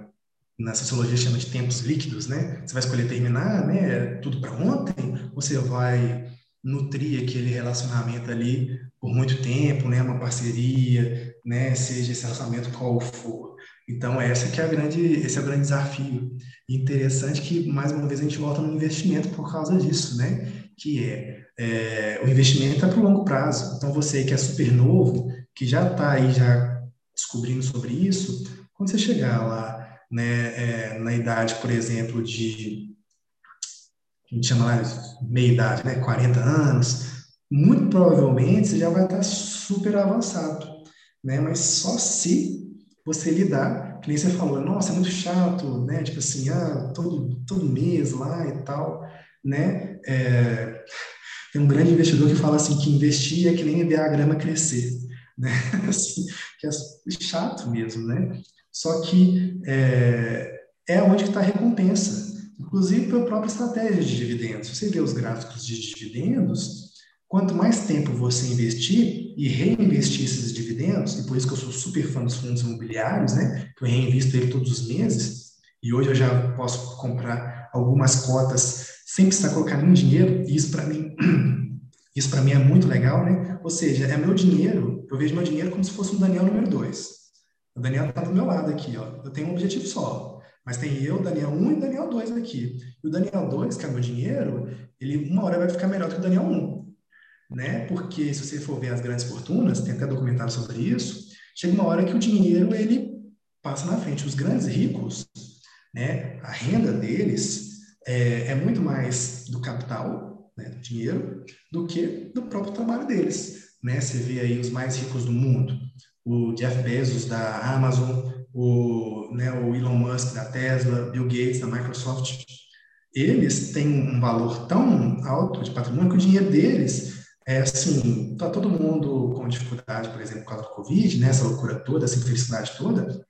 na sociologia chama de tempos líquidos, né? Você vai escolher terminar, né? Tudo para ontem, ou você vai nutrir aquele relacionamento ali por muito tempo, né, uma parceria, né, seja esse relacionamento qual for. Então, essa que é a grande, esse é o grande desafio. Interessante que, mais uma vez, a gente volta no investimento por causa disso, né? Que é, é o investimento é para o longo prazo. Então, você que é super novo, que já está aí já descobrindo sobre isso, quando você chegar lá, né, é, na idade, por exemplo, de a gente chama lá meia idade, né, 40 anos, muito provavelmente você já vai estar super avançado, né? Mas só se você lidar, que nem você falou, nossa, é muito chato, né? Tipo assim, ah, todo, todo mês lá e tal, né? É, tem um grande investidor que fala assim que investir é que nem ver a grama crescer, né? Assim, que é chato mesmo, né? Só que é, é onde está a recompensa, inclusive pela própria estratégia de dividendos. Você vê os gráficos de dividendos, Quanto mais tempo você investir e reinvestir esses dividendos, e por isso que eu sou super fã dos fundos imobiliários, né? Que eu reinvisto ele todos os meses, e hoje eu já posso comprar algumas cotas sem precisar colocar nenhum dinheiro, e isso para mim, isso para mim é muito legal, né? Ou seja, é meu dinheiro, eu vejo meu dinheiro como se fosse um Daniel número 2. O Daniel está do meu lado aqui, ó. Eu tenho um objetivo só. Mas tem eu, Daniel 1 e Daniel 2 aqui. E o Daniel 2, que é meu dinheiro, ele uma hora vai ficar melhor do que o Daniel 1 né? Porque se você for ver as grandes fortunas, tem até documentário sobre isso, chega uma hora que o dinheiro ele passa na frente. Os grandes ricos, né? A renda deles é, é muito mais do capital, né? Do dinheiro, do que do próprio trabalho deles, né? Você vê aí os mais ricos do mundo, o Jeff Bezos da Amazon, o, né, o Elon Musk da Tesla, Bill Gates da Microsoft, eles têm um valor tão alto de patrimônio que o dinheiro deles é assim, tá todo mundo com dificuldade, por exemplo, por causa do Covid, né, essa loucura toda, essa infelicidade toda.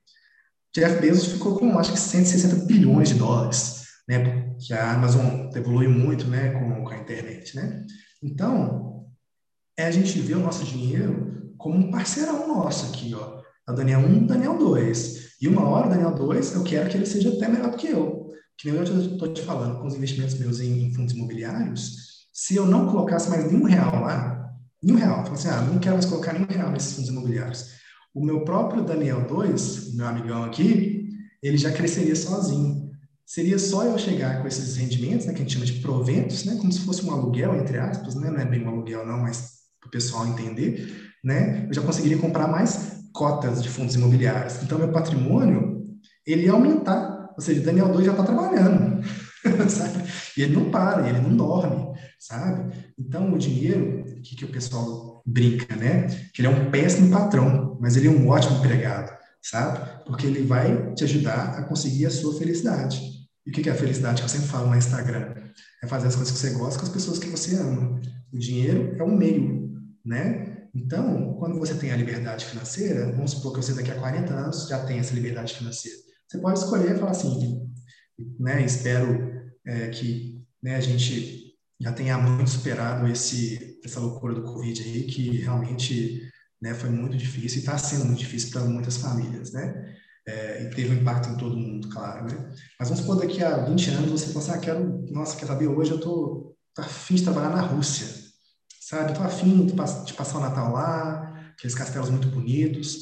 Jeff Bezos ficou com, acho que 160 bilhões de dólares, né, porque a Amazon evolui muito, né, com, com a internet, né. Então, é a gente ver o nosso dinheiro como um parceirão nosso aqui, ó. É o Daniel 1, Daniel 2. E uma hora, Daniel 2, eu quero que ele seja até melhor do que eu. Que nem eu estou te falando, com os investimentos meus em, em fundos imobiliários, se eu não colocasse mais nenhum real lá, nenhum real, falei assim, ah, não quero mais colocar nenhum real nesses fundos imobiliários. O meu próprio Daniel 2, meu amigão aqui, ele já cresceria sozinho. Seria só eu chegar com esses rendimentos, né, que a gente chama de proventos, né, como se fosse um aluguel, entre aspas, né, não é bem um aluguel não, mas para o pessoal entender, né, eu já conseguiria comprar mais cotas de fundos imobiliários. Então, meu patrimônio, ele ia aumentar, ou seja, Daniel 2 já está trabalhando. sabe? E ele não para, ele não dorme, sabe? Então, o dinheiro, o que, que o pessoal brinca, né? Que ele é um péssimo patrão, mas ele é um ótimo empregado, sabe? Porque ele vai te ajudar a conseguir a sua felicidade. E o que, que é a felicidade que eu sempre falo no Instagram? É fazer as coisas que você gosta com as pessoas que você ama. O dinheiro é um meio, né? Então, quando você tem a liberdade financeira, vamos supor que você daqui a 40 anos já tem essa liberdade financeira. Você pode escolher e falar assim, né, espero é, que né, a gente já tenha muito superado esse, essa loucura do Covid aí, que realmente né, foi muito difícil e está sendo muito difícil para muitas famílias, né? É, e teve um impacto em todo mundo, claro, né? Mas vamos supor daqui a 20 anos você pensar, assim, ah, quero, nossa, quer saber, hoje eu tô, tô afim de trabalhar na Rússia, sabe? Tô afim de, passar o Natal lá, aqueles castelos muito bonitos,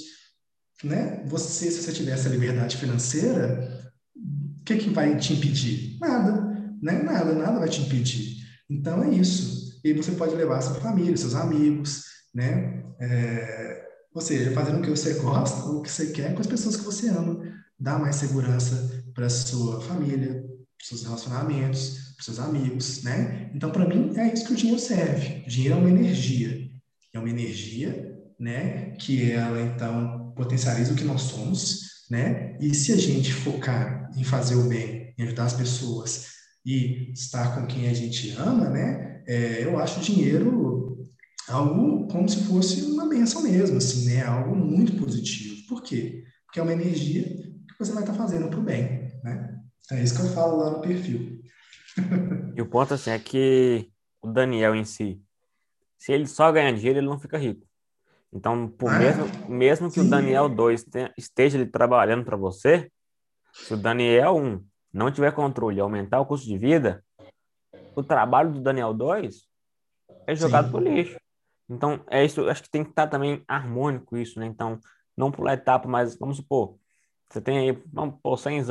né? Você, se você tiver essa liberdade financeira, o que que vai te impedir? Nada né? Nada, nada vai te impedir. Então é isso. E você pode levar sua família, seus amigos, né? É, ou seja, fazendo o que você gosta, o que você quer com as pessoas que você ama. Dá mais segurança para sua família, seus relacionamentos, para seus amigos, né? Então, para mim, é isso que o dinheiro serve. O dinheiro é uma energia. É uma energia, né? Que ela, então, potencializa o que nós somos, né? E se a gente focar em fazer o bem, em ajudar as pessoas, e estar com quem a gente ama, né? É, eu acho o dinheiro algo como se fosse uma benção mesmo, assim, né? Algo muito positivo. Por quê? Porque é uma energia que você vai estar fazendo para o bem, né? É isso que eu falo lá no perfil. E o ponto, assim, é que o Daniel em si, se ele só ganhar dinheiro, ele não fica rico. Então, por ah, mesmo, mesmo que sim. o Daniel 2 esteja ali trabalhando para você, se o Daniel 1 não tiver controle e aumentar o custo de vida, o trabalho do Daniel 2 é jogado pro lixo. Então, é isso, acho que tem que estar também harmônico isso, né? Então, não pular etapa, mas vamos supor, você tem aí, vamos pôr, 100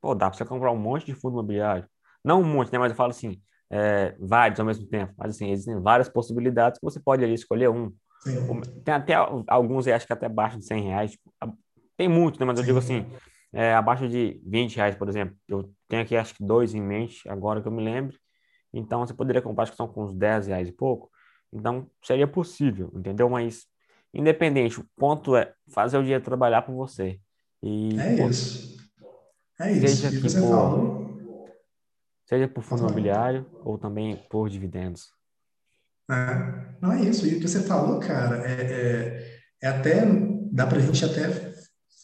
Pô, dá para você comprar um monte de fundo imobiliário. Não um monte, né? Mas eu falo assim, é, vários ao mesmo tempo. Mas assim, existem várias possibilidades que você pode ali escolher um. Sim. Tem até alguns, acho que até abaixo de 100 reais. Tipo, tem muito, né? Mas eu digo assim, é, abaixo de 20 reais, por exemplo. Eu tenho aqui acho que dois em mente, agora que eu me lembro. Então você poderia comprar, acho que são com uns 10 reais e pouco. Então seria possível, entendeu? Mas independente, o ponto é fazer o dinheiro trabalhar por você. E, é isso. É isso. Seja que você falou. Seja por fundo imobiliário ou também por dividendos. É, não é isso. E o que você falou, cara, é, é, é até. Dá pra gente até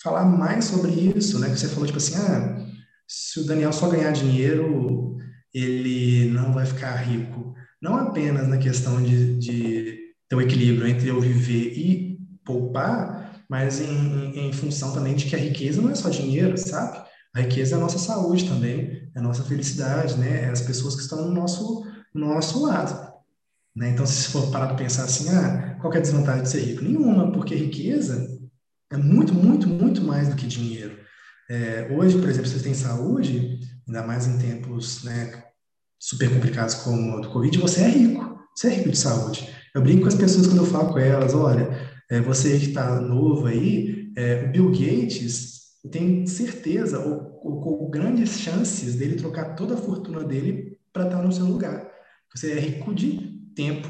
falar mais sobre isso, né? Que você falou, tipo assim, ah, se o Daniel só ganhar dinheiro, ele não vai ficar rico. Não apenas na questão de, de ter o um equilíbrio entre eu viver e poupar, mas em, em, em função também de que a riqueza não é só dinheiro, sabe? A riqueza é a nossa saúde também, a nossa felicidade, né? É as pessoas que estão no nosso, no nosso lado. Né? Então, se for parar para pensar assim, ah, qual é a desvantagem de ser rico? Nenhuma, porque riqueza é muito, muito, muito mais do que dinheiro. É, hoje, por exemplo, se você tem saúde, ainda mais em tempos né, super complicados como o do Covid, você é rico. Você é rico de saúde. Eu brinco com as pessoas quando eu falo com elas, olha, é, você que está novo aí, é, o Bill Gates, eu tenho certeza, ou, ou, grandes chances dele trocar toda a fortuna dele para estar tá no seu lugar. Você é rico de tempo.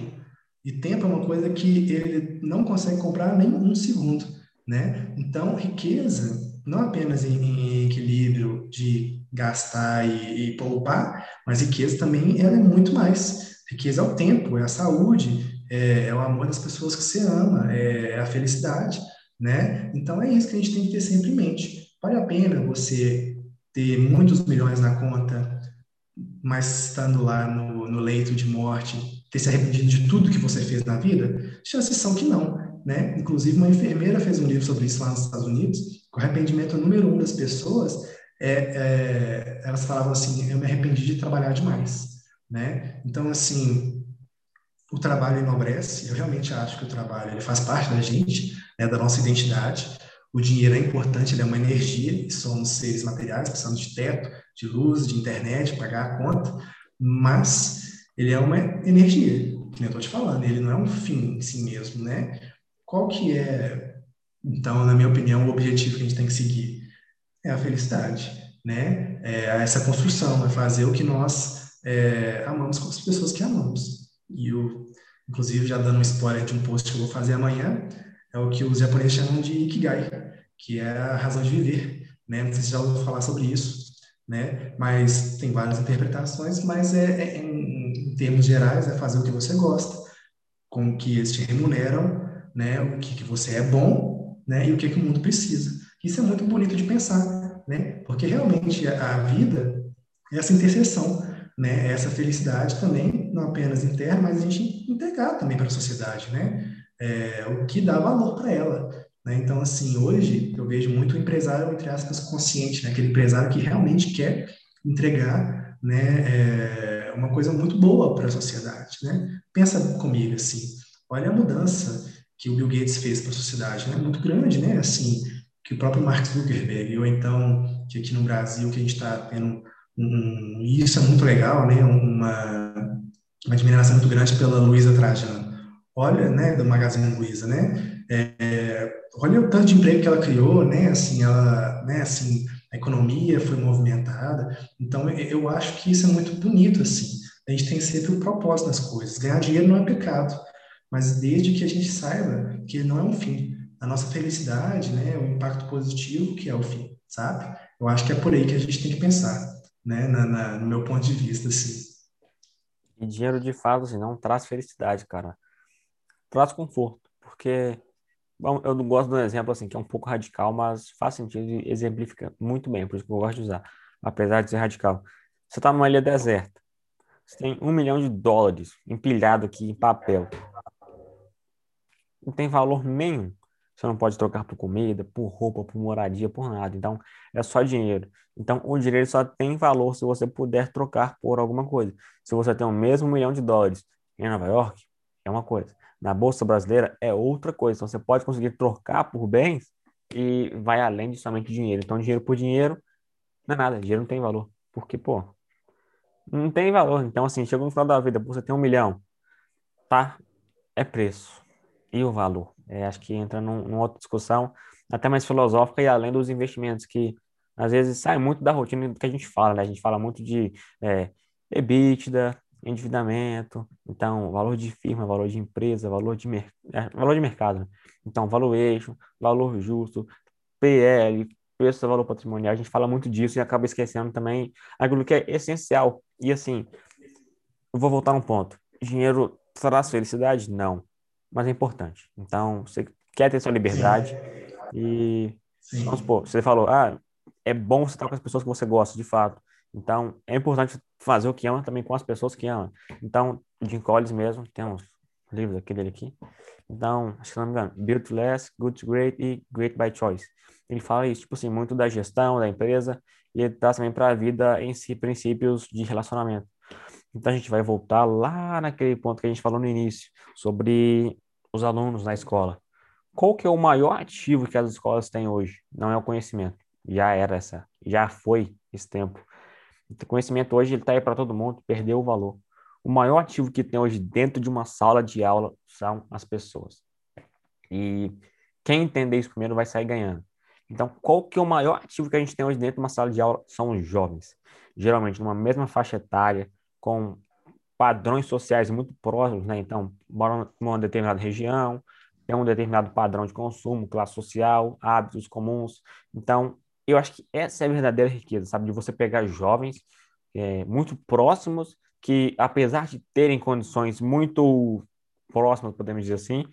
E tempo é uma coisa que ele não consegue comprar nem um segundo, né? Então, riqueza, não apenas em, em equilíbrio de gastar e, e, poupar, mas riqueza também ela é muito mais. Riqueza é o tempo, é a saúde, é, é o amor das pessoas que você ama, é, é a felicidade, né? Então, é isso que a gente tem que ter sempre em mente. Vale a pena você ter muitos milhões na conta, mas estando lá no, no leito de morte, ter se arrependido de tudo que você fez na vida? Chances são que não, né? Inclusive, uma enfermeira fez um livro sobre isso lá nos Estados Unidos, o arrependimento número um das pessoas é, é, elas falavam assim, eu me arrependi de trabalhar demais, né? Então, assim, o trabalho enobrece, eu realmente acho que o trabalho ele faz parte da gente, né, da nossa identidade, o dinheiro é importante, ele é uma energia, somos seres materiais, precisamos de teto, de luz, de internet, pagar a conta, mas ele é uma energia, que eu estou te falando, ele não é um fim em si mesmo, né? Qual que é, então, na minha opinião, o objetivo que a gente tem que seguir? É a felicidade, né? É essa construção, é fazer o que nós é, amamos com as pessoas que amamos. E o, inclusive, já dando um spoiler de um post que eu vou fazer amanhã, é o que os japoneses chamam de Ikigai, que é a razão de viver, né? Não sei se já ouviu falar sobre isso, né? Mas tem várias interpretações, mas é, é em, em, termos gerais é fazer o que você gosta, com o que eles te remuneram, né? O que, que você é bom, né? E o que, que o mundo precisa. Isso é muito bonito de pensar, né? Porque realmente a, a vida é essa interseção, né? É essa felicidade também, não apenas interna, mas a gente entregar também para a sociedade, né? É, o que dá valor para ela. Né? Então, assim, hoje eu vejo muito empresário, entre aspas, consciente, né? aquele empresário que realmente quer entregar né, é, uma coisa muito boa para a sociedade. Né? Pensa comigo, assim, olha a mudança que o Bill Gates fez para a sociedade, né? muito grande, né? assim, que o próprio Mark Zuckerberg, ou então que aqui no Brasil que a gente está tendo um, e isso é muito legal, né? uma, uma admiração muito grande pela Luísa Trajano. Olha, né, do Magazine Luiza, né? É, olha o tanto de emprego que ela criou, né? Assim, ela, né? Assim, a economia foi movimentada. Então, eu acho que isso é muito bonito, assim. A gente tem sempre o um propósito nas coisas. Ganhar dinheiro não é pecado, mas desde que a gente saiba que não é um fim. A nossa felicidade, né? O impacto positivo que é o fim, sabe? Eu acho que é por aí que a gente tem que pensar, né? Na, na no meu ponto de vista, assim. E dinheiro de fato, assim, não traz felicidade, cara. Traz conforto, porque Bom, eu não gosto de um exemplo assim, que é um pouco radical, mas faz sentido e exemplifica muito bem, por isso que eu gosto de usar, apesar de ser radical. Você está numa ilha deserta, você tem um milhão de dólares empilhado aqui em papel. Não tem valor nenhum. Você não pode trocar por comida, por roupa, por moradia, por nada. Então, é só dinheiro. Então, o dinheiro só tem valor se você puder trocar por alguma coisa. Se você tem o mesmo milhão de dólares em Nova York é uma coisa, na Bolsa Brasileira é outra coisa. Então, você pode conseguir trocar por bens e vai além de somente dinheiro. Então, dinheiro por dinheiro não é nada, dinheiro não tem valor. Porque, pô, não tem valor. Então, assim, chegou no final da vida, você tem um milhão, tá? É preço. E o valor? É, acho que entra num, numa outra discussão, até mais filosófica e além dos investimentos, que às vezes sai muito da rotina do que a gente fala, né? A gente fala muito de é, EBITDA, endividamento, então, valor de firma, valor de empresa, valor de, mer é, valor de mercado. Né? Então, valuation, valor justo, PL, preço do valor patrimonial, a gente fala muito disso e acaba esquecendo também aquilo que é essencial. E assim, eu vou voltar um ponto. Dinheiro traz felicidade? Não. Mas é importante. Então, você quer ter sua liberdade Sim. e Sim. vamos supor, você falou, ah, é bom você estar com as pessoas que você gosta, de fato. Então, é importante fazer o que ama também com as pessoas que ama. Então, Jim Collins mesmo, tem uns livros aqui dele aqui. Então, acho que não me engano, Build Less, Good to Great e Great by Choice. Ele fala isso, tipo assim, muito da gestão da empresa e ele traz também para a vida em si princípios de relacionamento. Então, a gente vai voltar lá naquele ponto que a gente falou no início, sobre os alunos na escola. Qual que é o maior ativo que as escolas têm hoje? Não é o conhecimento. Já era essa, já foi esse tempo. O conhecimento hoje está aí para todo mundo, perdeu o valor. O maior ativo que tem hoje dentro de uma sala de aula são as pessoas. E quem entender isso primeiro vai sair ganhando. Então, qual que é o maior ativo que a gente tem hoje dentro de uma sala de aula? São os jovens. Geralmente, numa mesma faixa etária, com padrões sociais muito próximos, né? Então, moram numa determinada região, tem um determinado padrão de consumo, classe social, hábitos comuns. Então, eu acho que essa é a verdadeira riqueza, sabe? De você pegar jovens é, muito próximos, que apesar de terem condições muito próximas, podemos dizer assim,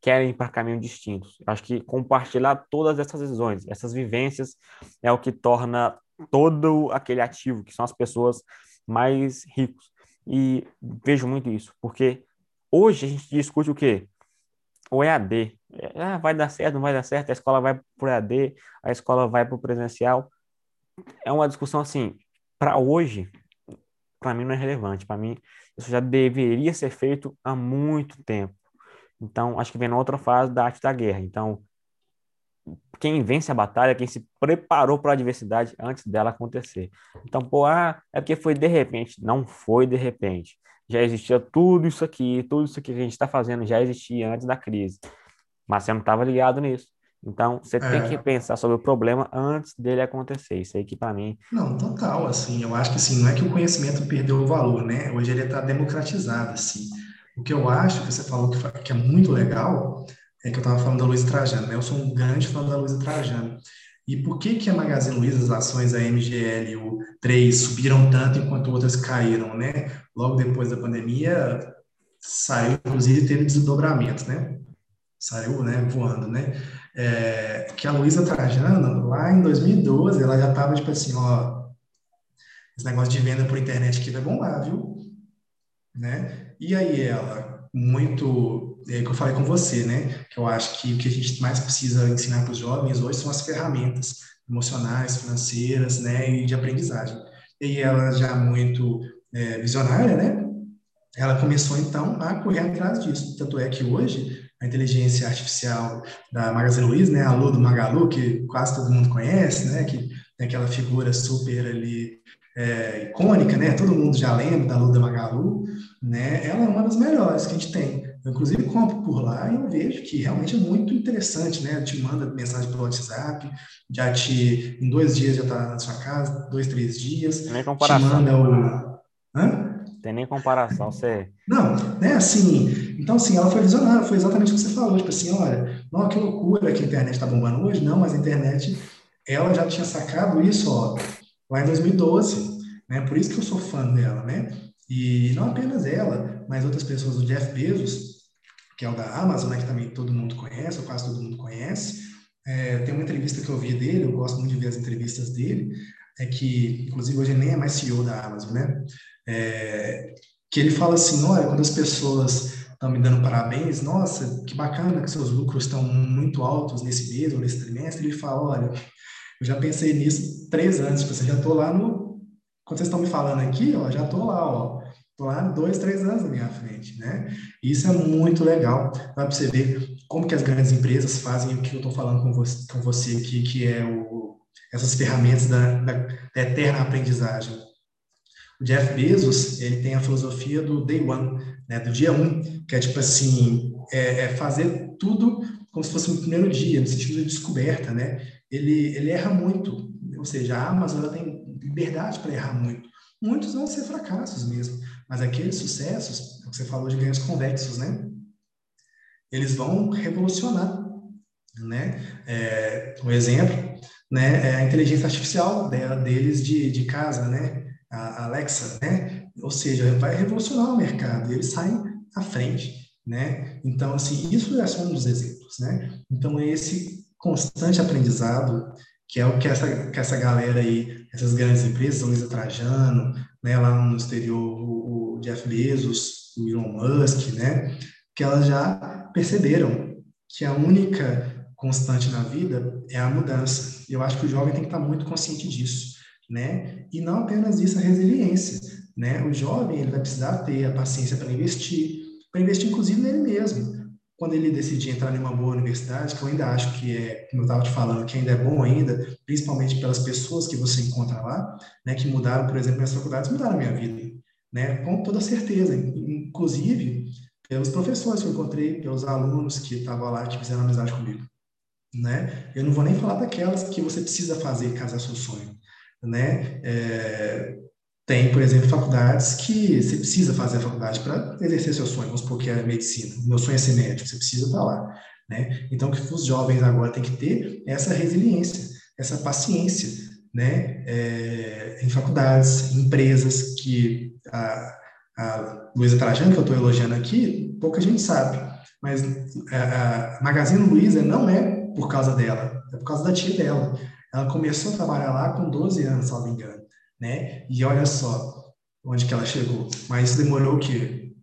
querem ir para caminhos distintos. Eu acho que compartilhar todas essas visões, essas vivências, é o que torna todo aquele ativo, que são as pessoas mais ricos. E vejo muito isso, porque hoje a gente discute o quê? O EAD. Ah, vai dar certo, não vai dar certo, a escola vai para o EAD, a escola vai para o presencial. É uma discussão assim, para hoje, para mim não é relevante. Para mim, isso já deveria ser feito há muito tempo. Então, acho que vem na outra fase da arte da guerra. Então, quem vence a batalha, quem se preparou para a adversidade antes dela acontecer. Então, pô, ah, é porque foi de repente. Não foi de repente já existia tudo isso aqui, tudo isso aqui que a gente está fazendo já existia antes da crise, mas você não estava ligado nisso. Então, você é. tem que pensar sobre o problema antes dele acontecer. Isso aí que para mim. Não, total, assim, eu acho que assim, não é que o conhecimento perdeu o valor, né? Hoje ele está democratizado, assim. O que eu acho que você falou que, que é muito legal é que eu estava falando da Luiza Trajano, né? Eu sou um grande fã da Luiza Trajano. E por que que a Magazine Luiza, as ações da MGL e o 3 subiram tanto enquanto outras caíram, né? Logo depois da pandemia, saiu, inclusive teve desdobramento, né? Saiu, né, voando, né? É, que a Luiza Trajano, lá em 2012, ela já estava tipo assim, ó, esse negócio de venda por internet aqui vai bombar, viu? Né? E aí ela, muito é que eu falei com você, né? Que eu acho que o que a gente mais precisa ensinar para os jovens hoje são as ferramentas emocionais, financeiras, né? E de aprendizagem. E ela já muito é, visionária, né? Ela começou então a correr atrás disso. Tanto é que hoje a inteligência artificial da Magazine Luiza, né? A Lu do Magalu, que quase todo mundo conhece, né? Que tem aquela figura super ali é, icônica, né? Todo mundo já lembra da Lu da Magalu, né? Ela é uma das melhores que a gente tem. Eu, inclusive, compro por lá e eu vejo que realmente é muito interessante, né? Te manda mensagem pelo WhatsApp, já te, em dois dias já está na sua casa, dois, três dias. Tem nem comparação. Te manda o... Hã? Tem nem comparação, você... Não, né, assim, então assim, ela foi visionária, foi exatamente o que você falou, tipo assim, olha, não, que loucura que a internet está bombando hoje, não, mas a internet, ela já tinha sacado isso, ó, lá em 2012, né, por isso que eu sou fã dela, né, e não apenas ela, mas outras pessoas, o Jeff Bezos, que é o da Amazon, né, que também todo mundo conhece, ou quase todo mundo conhece. É, tem uma entrevista que eu vi dele, eu gosto muito de ver as entrevistas dele, é que, inclusive, hoje nem é mais CEO da Amazon, né? É, que ele fala assim, olha, quando as pessoas estão me dando parabéns, nossa, que bacana que seus lucros estão muito altos nesse mês ou nesse trimestre, ele fala, olha, eu já pensei nisso três anos, tipo, você já estou lá no... Quando vocês estão me falando aqui, ó, já estou lá, ó, lá dois, três anos na minha frente, né? Isso é muito legal. Dá para você ver como que as grandes empresas fazem o que eu estou falando com você, com você aqui, que é o, essas ferramentas da, da, da eterna aprendizagem. O Jeff Bezos, ele tem a filosofia do day one, né, do dia um, que é tipo assim, é, é fazer tudo como se fosse no primeiro dia, no sentido de descoberta, né? Ele, ele erra muito, ou seja, a Amazon tem liberdade para errar muito. Muitos vão ser fracassos mesmo, mas aqueles sucessos, é o que você falou de ganhos convexos, né? Eles vão revolucionar, né? É, um exemplo, né? É a inteligência artificial deles de, de casa, né? A Alexa, né? Ou seja, vai revolucionar o mercado. Eles saem à frente, né? Então, assim, isso é só um dos exemplos, né? Então, é esse constante aprendizado que é o que essa, que essa galera aí, essas grandes empresas, a Luiza Trajano, né, lá no exterior, o, Jeff Bezos, o Elon Musk, né, que elas já perceberam que a única constante na vida é a mudança. Eu acho que o jovem tem que estar muito consciente disso, né? E não apenas isso, a resiliência, né? O jovem ele vai precisar ter a paciência para investir, para investir inclusive nele mesmo, quando ele decidir entrar em uma boa universidade, que eu ainda acho que é, como eu estava te falando, que ainda é bom ainda, principalmente pelas pessoas que você encontra lá, né, que mudaram, por exemplo, minhas faculdades, mudaram a minha vida, né, com toda certeza, inclusive pelos professores que eu encontrei, pelos alunos que estavam lá, que fizeram amizade comigo, né, eu não vou nem falar daquelas que você precisa fazer caso é seu sonho, né, é, tem, por exemplo, faculdades que você precisa fazer a faculdade para exercer seu sonho, vamos supor que é medicina. Meu sonho é ser médico, você precisa estar lá. Né? Então, o que os jovens agora têm que ter é essa resiliência, essa paciência, né? É, em faculdades, em empresas que a, a Luísa Trajano, que eu estou elogiando aqui, pouca gente sabe, mas a, a Magazine Luiza não é por causa dela, é por causa da tia dela. Ela começou a trabalhar lá com 12 anos, se não me engano né? E olha só onde que ela chegou. Mas demorou que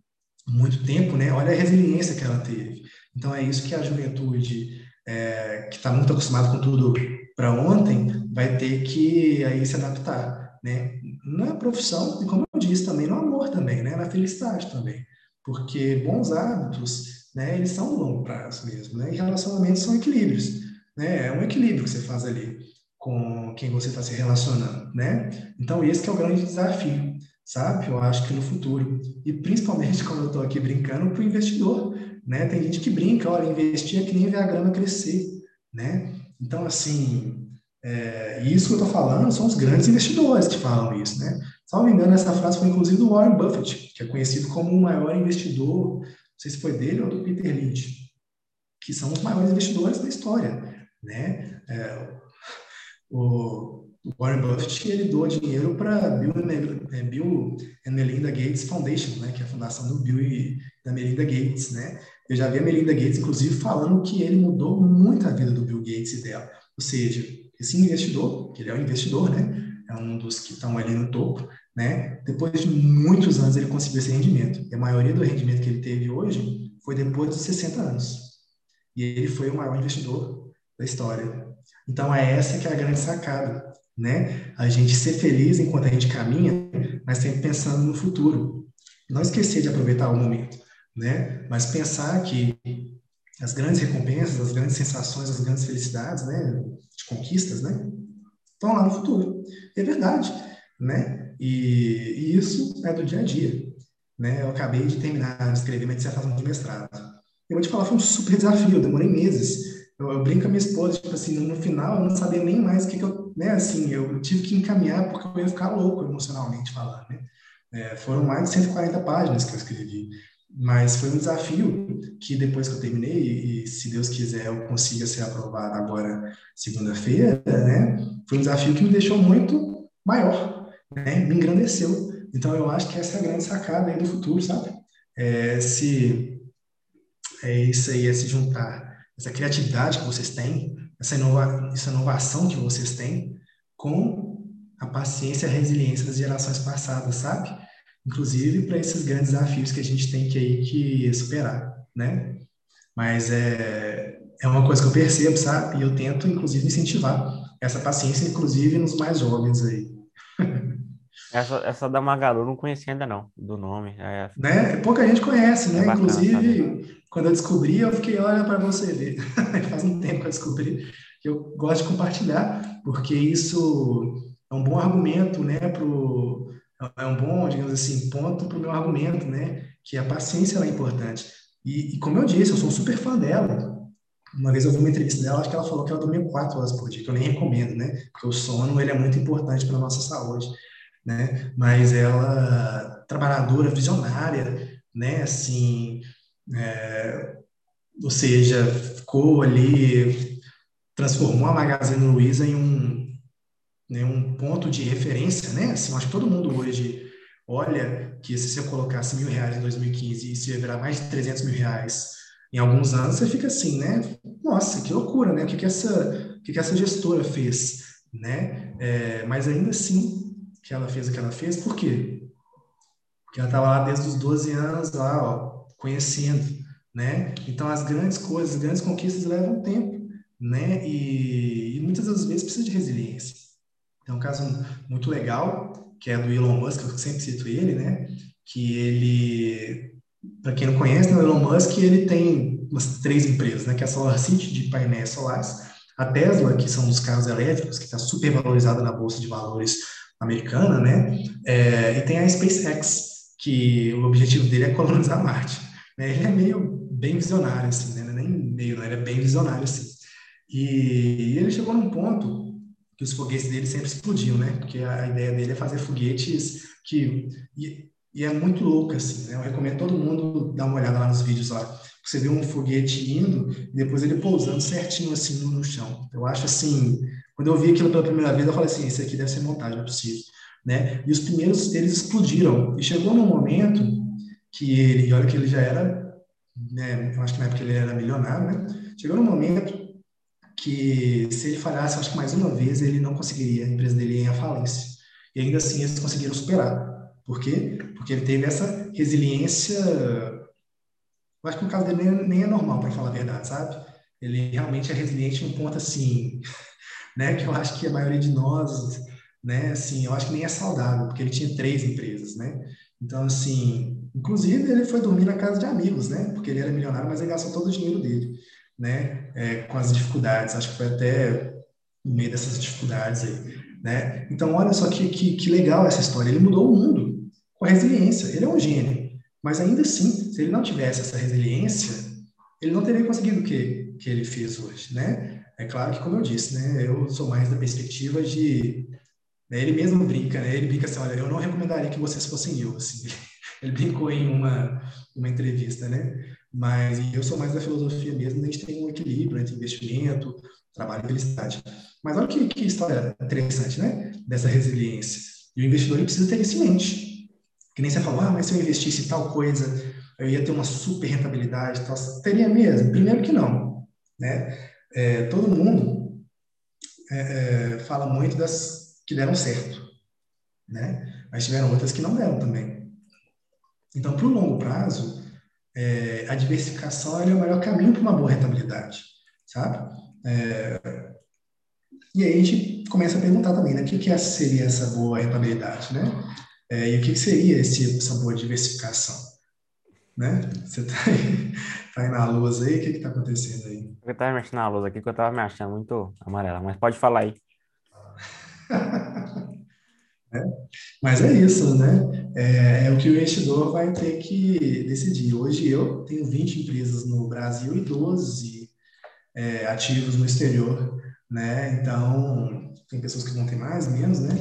muito tempo, né? Olha a resiliência que ela teve. Então é isso que a juventude é, que está muito acostumada com tudo para ontem vai ter que aí se adaptar, né? Na profissão e como eu disse também no amor também, né? Na felicidade também, porque bons hábitos, né? Eles são longo prazo mesmo, né? E relacionamentos são equilíbrios, né? É um equilíbrio que você faz ali com quem você está se relacionando, né? Então, esse é o grande desafio, sabe? Eu acho que no futuro, e principalmente quando eu estou aqui brincando para o investidor, né? Tem gente que brinca, olha, investir é que nem ver a grama crescer, né? Então, assim, é, isso que eu estou falando são os grandes investidores que falam isso, né? Salvo me engano, essa frase foi inclusive do Warren Buffett, que é conhecido como o maior investidor, não sei se foi dele ou do Peter Lynch, que são os maiores investidores da história, né? É, o Warren Buffett ele doa dinheiro para Bill, é, Bill and Melinda Gates Foundation, né, que é a fundação do Bill e da Melinda Gates, né? Eu já vi a Melinda Gates, inclusive, falando que ele mudou muito a vida do Bill Gates e dela. Ou seja, esse investidor, que ele é um investidor, né? É um dos que estão ali no topo, né? Depois de muitos anos ele conseguiu esse rendimento. E a maioria do rendimento que ele teve hoje foi depois dos 60 anos. E ele foi o maior investidor da história então, é essa que é a grande sacada, né? A gente ser feliz enquanto a gente caminha, mas sempre pensando no futuro. Não esquecer de aproveitar o momento, né? Mas pensar que as grandes recompensas, as grandes sensações, as grandes felicidades, né? De conquistas, né? Estão lá no futuro. É verdade, né? E, e isso é do dia a dia, né? Eu acabei de terminar de escrever minha dissertação de mestrado. Eu vou te falar, foi um super desafio, demorei meses eu, eu, brinco com a minha esposa, tipo assim, no, final eu não sabia nem mais o que, que, eu, né, assim, eu tive que encaminhar porque eu ia ficar louco emocionalmente falando, né? É, foram mais de 140 páginas que eu escrevi, mas foi um desafio que depois que eu terminei, e, e se Deus quiser eu consiga ser aprovado agora segunda-feira, né? Foi um desafio que me deixou muito maior, né? Me engrandeceu. Então eu acho que essa é a grande sacada aí do futuro, sabe? É, se é isso aí, é se juntar essa criatividade que vocês têm, essa, inova essa inovação que vocês têm, com a paciência e a resiliência das gerações passadas, sabe? Inclusive para esses grandes desafios que a gente tem que, aí, que superar, né? Mas é, é uma coisa que eu percebo, sabe? E eu tento, inclusive, incentivar essa paciência, inclusive nos mais jovens aí. Essa, essa da Magalu eu não conhecia ainda não, do nome. É, Né? Pouca gente conhece, é né? bacana saber. Inclusive, quando eu descobri, eu fiquei, olha para você ver. Faz um tempo que eu descobri que eu gosto de compartilhar, porque isso é um bom argumento, né, pro, é um bom, digamos assim, ponto para o meu argumento, né, que a paciência é importante. E, e como eu disse, eu sou super fã dela. Uma vez eu vi uma entrevista dela, acho que ela falou que ela dormia quatro horas por dia, que eu nem recomendo, né, porque o sono ele é muito importante para a nossa saúde, né, mas ela, trabalhadora, visionária, né, assim, é, ou seja, ficou ali, transformou a Magazine Luiza em um, né, um ponto de referência, né? Assim, acho que todo mundo hoje olha que se você colocasse mil reais em 2015 e ia virar mais de 300 mil reais em alguns anos, você fica assim, né? Nossa, que loucura, né? O que, que, essa, o que, que essa gestora fez, né? É, mas ainda assim, que ela fez o que ela fez, por quê? Porque ela estava lá desde os 12 anos, lá, ó, conhecendo, né? Então, as grandes coisas, as grandes conquistas levam tempo, né? E, e muitas das vezes precisa de resiliência. Tem um caso muito legal, que é do Elon Musk, eu sempre cito ele, né? Que ele, para quem não conhece, né, o Elon Musk, ele tem umas três empresas, né? Que é a SolarCity, de painéis solares, a Tesla, que são os carros elétricos, que está super valorizada na Bolsa de Valores americana, né? É, e tem a SpaceX, que o objetivo dele é colonizar Marte. Né? Ele é meio bem visionário, assim, né? Nem meio, não, ele é bem visionário, assim. E, e ele chegou num ponto que os foguetes dele sempre explodiam, né? Porque a, ideia dele é fazer foguetes que... E, e, é muito louco, assim, né? Eu recomendo todo mundo dar uma olhada lá nos vídeos lá. Você vê um foguete indo e depois ele pousando certinho, assim, no chão. Eu acho, assim... Quando eu vi aquilo pela primeira vez, eu falei assim, isso aqui deve ser montagem, não é possível. Né? E os primeiros, eles explodiram. E chegou num momento que ele, olha que ele já era, né, eu acho que na época ele era milionário, né? Chegou num momento que se ele falhasse, acho que mais uma vez, ele não conseguiria, a empresa dele ia à falência. E ainda assim eles conseguiram superar. Por quê? Porque ele teve essa resiliência. Eu acho que no caso dele nem, nem é normal, para falar a verdade, sabe? Ele realmente é resiliente num ponto assim, né? Que eu acho que a maioria de nós, né? Assim, eu acho que nem é saudável, porque ele tinha três empresas, né? Então, assim, inclusive ele foi dormir na casa de amigos, né? Porque ele era milionário, mas ele gastou todo o dinheiro dele né, é, com as dificuldades. Acho que foi até no meio dessas dificuldades aí, né? Então, olha só que, que, que legal essa história. Ele mudou o mundo com a resiliência. Ele é um gênio, mas ainda assim, se ele não tivesse essa resiliência, ele não teria conseguido o que, que ele fez hoje, né? É claro que, como eu disse, né, eu sou mais da perspectiva de... Né, ele mesmo brinca, né? Ele brinca assim, olha, eu não recomendaria que vocês fossem eu, assim. Ele brincou em uma, uma entrevista, né? Mas eu sou mais da filosofia mesmo, a gente tem um equilíbrio entre investimento, trabalho e felicidade. Mas olha que, que história interessante, né? Dessa resiliência. E o investidor precisa ter isso em mente. Que nem você falou, ah, mas se eu investisse tal coisa, eu ia ter uma super rentabilidade. Tal. Teria mesmo? Primeiro que não. Né? É, todo mundo é, é, fala muito das que deram certo. Né? Mas tiveram outras que não deram também. Então, para o longo prazo, é, a diversificação é o melhor caminho para uma boa rentabilidade, sabe? É, e aí a gente começa a perguntar também, né? O que, que é, seria essa boa rentabilidade, né? E o que, que seria esse, essa boa diversificação, né? Você está aí, tá aí na luz aí, o que está acontecendo aí? Eu estava mexendo na luz aqui que eu estava me achando muito amarela, mas pode falar aí. É, mas é isso, né? É, é, o que o investidor vai ter que decidir. Hoje eu tenho 20 empresas no Brasil e 12 é, ativos no exterior, né? Então, tem pessoas que vão ter mais, menos, né?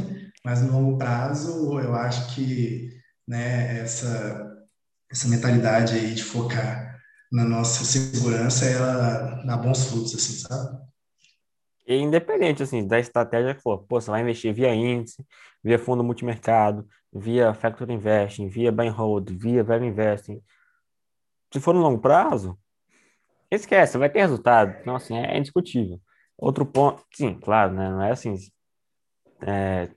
Mas no longo prazo, eu acho que né, essa, essa mentalidade aí de focar na nossa segurança, ela dá bons frutos, assim, sabe? E independente, assim, da estratégia que for, pô, você vai investir via índice, via fundo multimercado, via Factor Investing, via Buy and Hold, via Value Investing. Se for no longo prazo, esquece, vai ter resultado. Então, assim, é, é indiscutível. Outro ponto, sim, claro, né? Não é assim. É,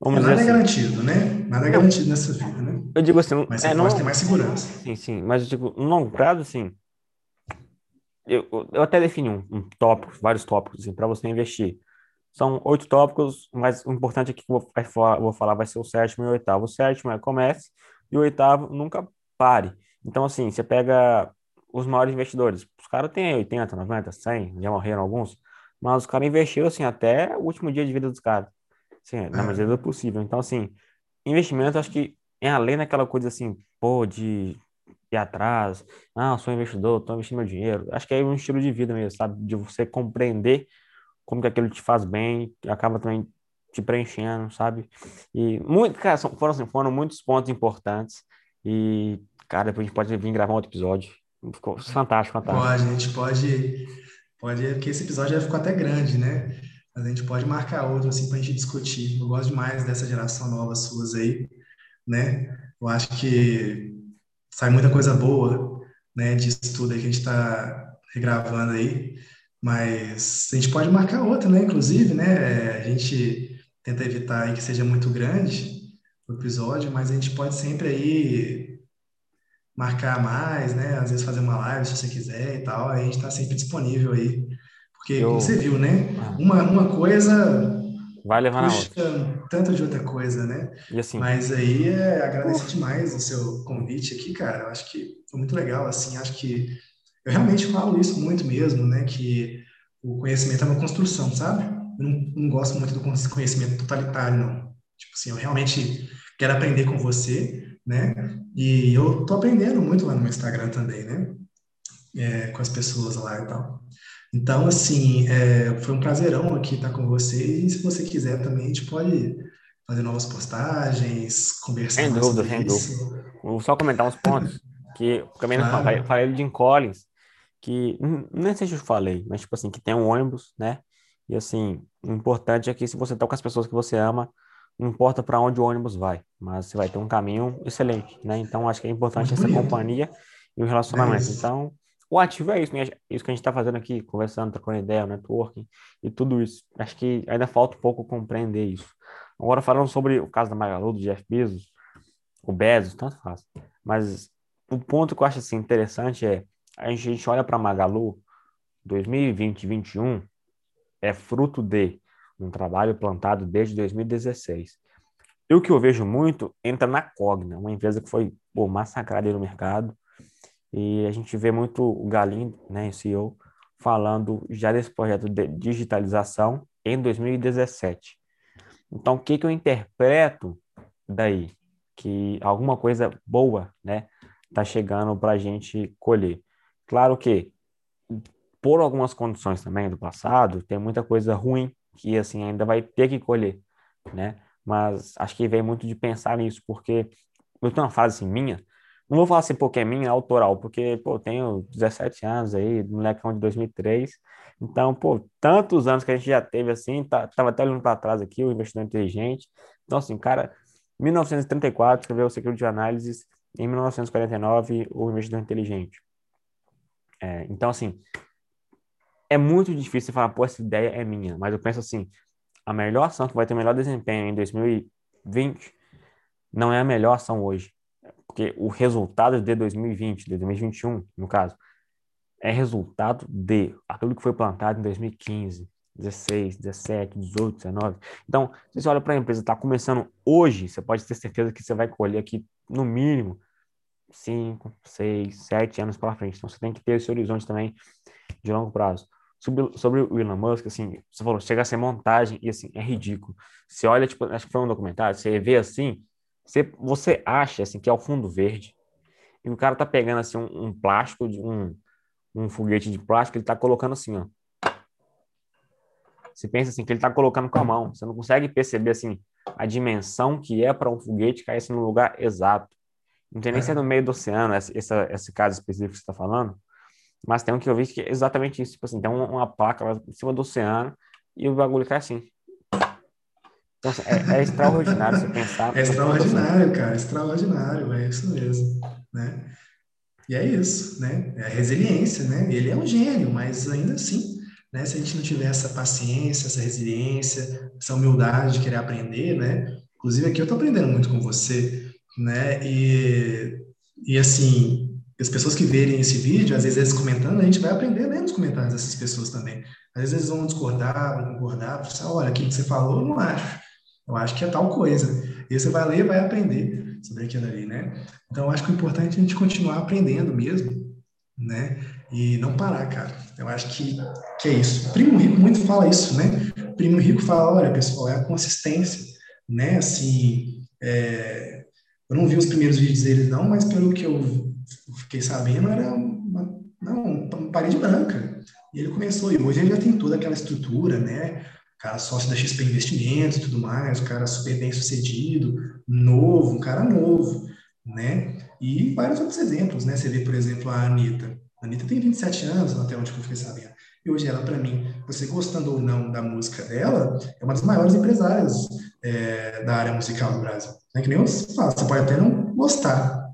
vamos é, nada é assim, é garantido, né? Nada é garantido nessa vida, né? Eu digo assim, mas você é, pode não, ter mais segurança. Sim, sim, mas eu digo, no longo prazo, sim, eu, eu até defini um, um tópico, vários tópicos assim, para você investir. São oito tópicos, mas o importante aqui que eu vou falar vai ser o sétimo e o oitavo. O sétimo é comece e o oitavo nunca pare. Então, assim, você pega os maiores investidores. Os caras têm 80, 90, 100, já morreram alguns, mas os caras investiram, assim, até o último dia de vida dos caras. Assim, na medida do possível. Então, assim, investimento, acho que é além daquela coisa assim, pô, de ir atrás, ah, sou investidor, estou investindo meu dinheiro. Acho que é um estilo de vida mesmo, sabe? De você compreender como que aquilo te faz bem, acaba também te preenchendo, sabe? E muito, cara, foram, assim, foram muitos pontos importantes e, cara, depois a gente pode vir gravar um outro episódio. Ficou fantástico, fantástico. Pode, a gente pode, pode, porque esse episódio já ficou até grande, né? Mas a gente pode marcar outro, assim, para a gente discutir. Eu gosto demais dessa geração nova suas aí, né? Eu acho que sai muita coisa boa, né, disso tudo aí que a gente está regravando aí. Mas a gente pode marcar outra, né? Inclusive, né? A gente tenta evitar que seja muito grande o episódio, mas a gente pode sempre aí marcar mais, né? Às vezes fazer uma live se você quiser e tal. A gente está sempre disponível aí. Porque, Eu... você viu, né? Ah. Uma, uma coisa vai levar na outra. tanto de outra coisa, né? E assim, Mas aí é agradecer demais o seu convite aqui, cara. Eu acho que foi muito legal, assim. Acho que eu realmente falo isso muito mesmo, né? Que o conhecimento é uma construção, sabe? Eu não, não gosto muito do conhecimento totalitário, não. Tipo assim, eu realmente quero aprender com você, né? E eu tô aprendendo muito lá no meu Instagram também, né? É, com as pessoas lá e tal. Então, assim, é, foi um prazerão aqui estar com você. E se você quiser também, a gente pode fazer novas postagens, conversar sem dúvida, sem dúvida. Vou só comentar uns pontos que também claro. não falei, falei Jim Collins, que nem sei se eu falei, mas tipo assim, que tem um ônibus, né? E assim, o importante é que se você tá com as pessoas que você ama, não importa para onde o ônibus vai, mas você vai ter um caminho excelente, né? Então acho que é importante Muito essa bonito. companhia e o relacionamento. É então, o ativo é isso, né? Isso que a gente está fazendo aqui, conversando, trocando ideia, networking e tudo isso. Acho que ainda falta um pouco compreender isso. Agora, falando sobre o caso da Magalu, do Jeff Bezos, o Bezos, tanto faz. Mas o ponto que eu acho assim, interessante é a gente, a gente olha para Magalu 2020 2021 é fruto de um trabalho plantado desde 2016. E o que eu vejo muito entra na Cogna, uma empresa que foi pô, massacrada no mercado. E a gente vê muito o Galindo, né, o CEO, falando já desse projeto de digitalização em 2017. Então, o que, que eu interpreto daí? Que alguma coisa boa, né, está chegando para a gente colher. Claro que, por algumas condições também do passado, tem muita coisa ruim que, assim, ainda vai ter que colher, né? Mas acho que vem muito de pensar nisso, porque eu tenho uma fase assim, minha, não vou falar assim, porque é minha, é autoral, porque, pô, eu tenho 17 anos aí, molecão de 2003, então, pô, tantos anos que a gente já teve assim, tá, tava até olhando para trás aqui, o investidor inteligente, então, assim, cara, 1934 escreveu o segredo de análises, em 1949 o investidor inteligente. É, então, assim, é muito difícil falar, pô, essa ideia é minha, mas eu penso assim, a melhor ação que vai ter melhor desempenho em 2020 não é a melhor ação hoje, porque o resultado de 2020, de 2021, no caso, é resultado de aquilo que foi plantado em 2015, 16, 17, 18, 19. Então, se você olha para a empresa, está começando hoje, você pode ter certeza que você vai colher aqui, no mínimo, 5, 6, 7 anos para frente. Então, você tem que ter esse horizonte também de longo prazo. Sobre, sobre o Elon Musk, assim, você falou, chega a ser montagem e, assim, é ridículo. Você olha, tipo, acho que foi um documentário, você vê assim, você, você acha, assim, que é o fundo verde, e o cara tá pegando, assim, um, um plástico, de um, um foguete de plástico, ele tá colocando assim, ó. Você pensa assim, que ele tá colocando com a mão. Você não consegue perceber, assim, a dimensão que é para um foguete cair assim, no lugar exato. Não tem nem é. ser no meio do oceano, esse, esse caso específico que você está falando, mas tem um que eu vi que é exatamente isso. Tipo assim, tem uma, uma placa lá em cima do oceano e o bagulho cai assim. Então, assim, é, é extraordinário você pensar. É extraordinário, cara, extraordinário, é isso mesmo, né? E é isso, né? É a resiliência, né? Ele é um gênio, mas ainda assim, né? Se a gente não tiver essa paciência, essa resiliência, essa humildade de querer aprender, né? Inclusive aqui eu estou aprendendo muito com você, né? E, e assim, as pessoas que verem esse vídeo, às vezes eles comentando, a gente vai aprender lendo os comentários dessas pessoas também. Às vezes eles vão discordar, vão concordar, você, olha, aquilo que você falou, eu não acho. Eu acho que é tal coisa. E você vai ler e vai aprender sobre aquilo ali, né? Então, eu acho que o importante é a gente continuar aprendendo mesmo, né? E não parar, cara. Eu acho que, que é isso. Primo Rico muito fala isso, né? Primo Rico fala, olha, pessoal, é a consistência, né? Assim, é... eu não vi os primeiros vídeos deles, não, mas pelo que eu fiquei sabendo, era uma, não, uma parede branca. E ele começou, e hoje ele já tem toda aquela estrutura, né? Cara sócio da XP Investimentos e tudo mais, o cara super bem sucedido, novo, um cara novo, né? E vários outros exemplos, né? Você vê, por exemplo, a Anitta. A Anitta tem 27 anos, até onde eu fiquei sabendo. E hoje ela, para mim, você gostando ou não da música dela, é uma das maiores empresárias é, da área musical do Brasil. É que nem eu falo, você pode até não gostar,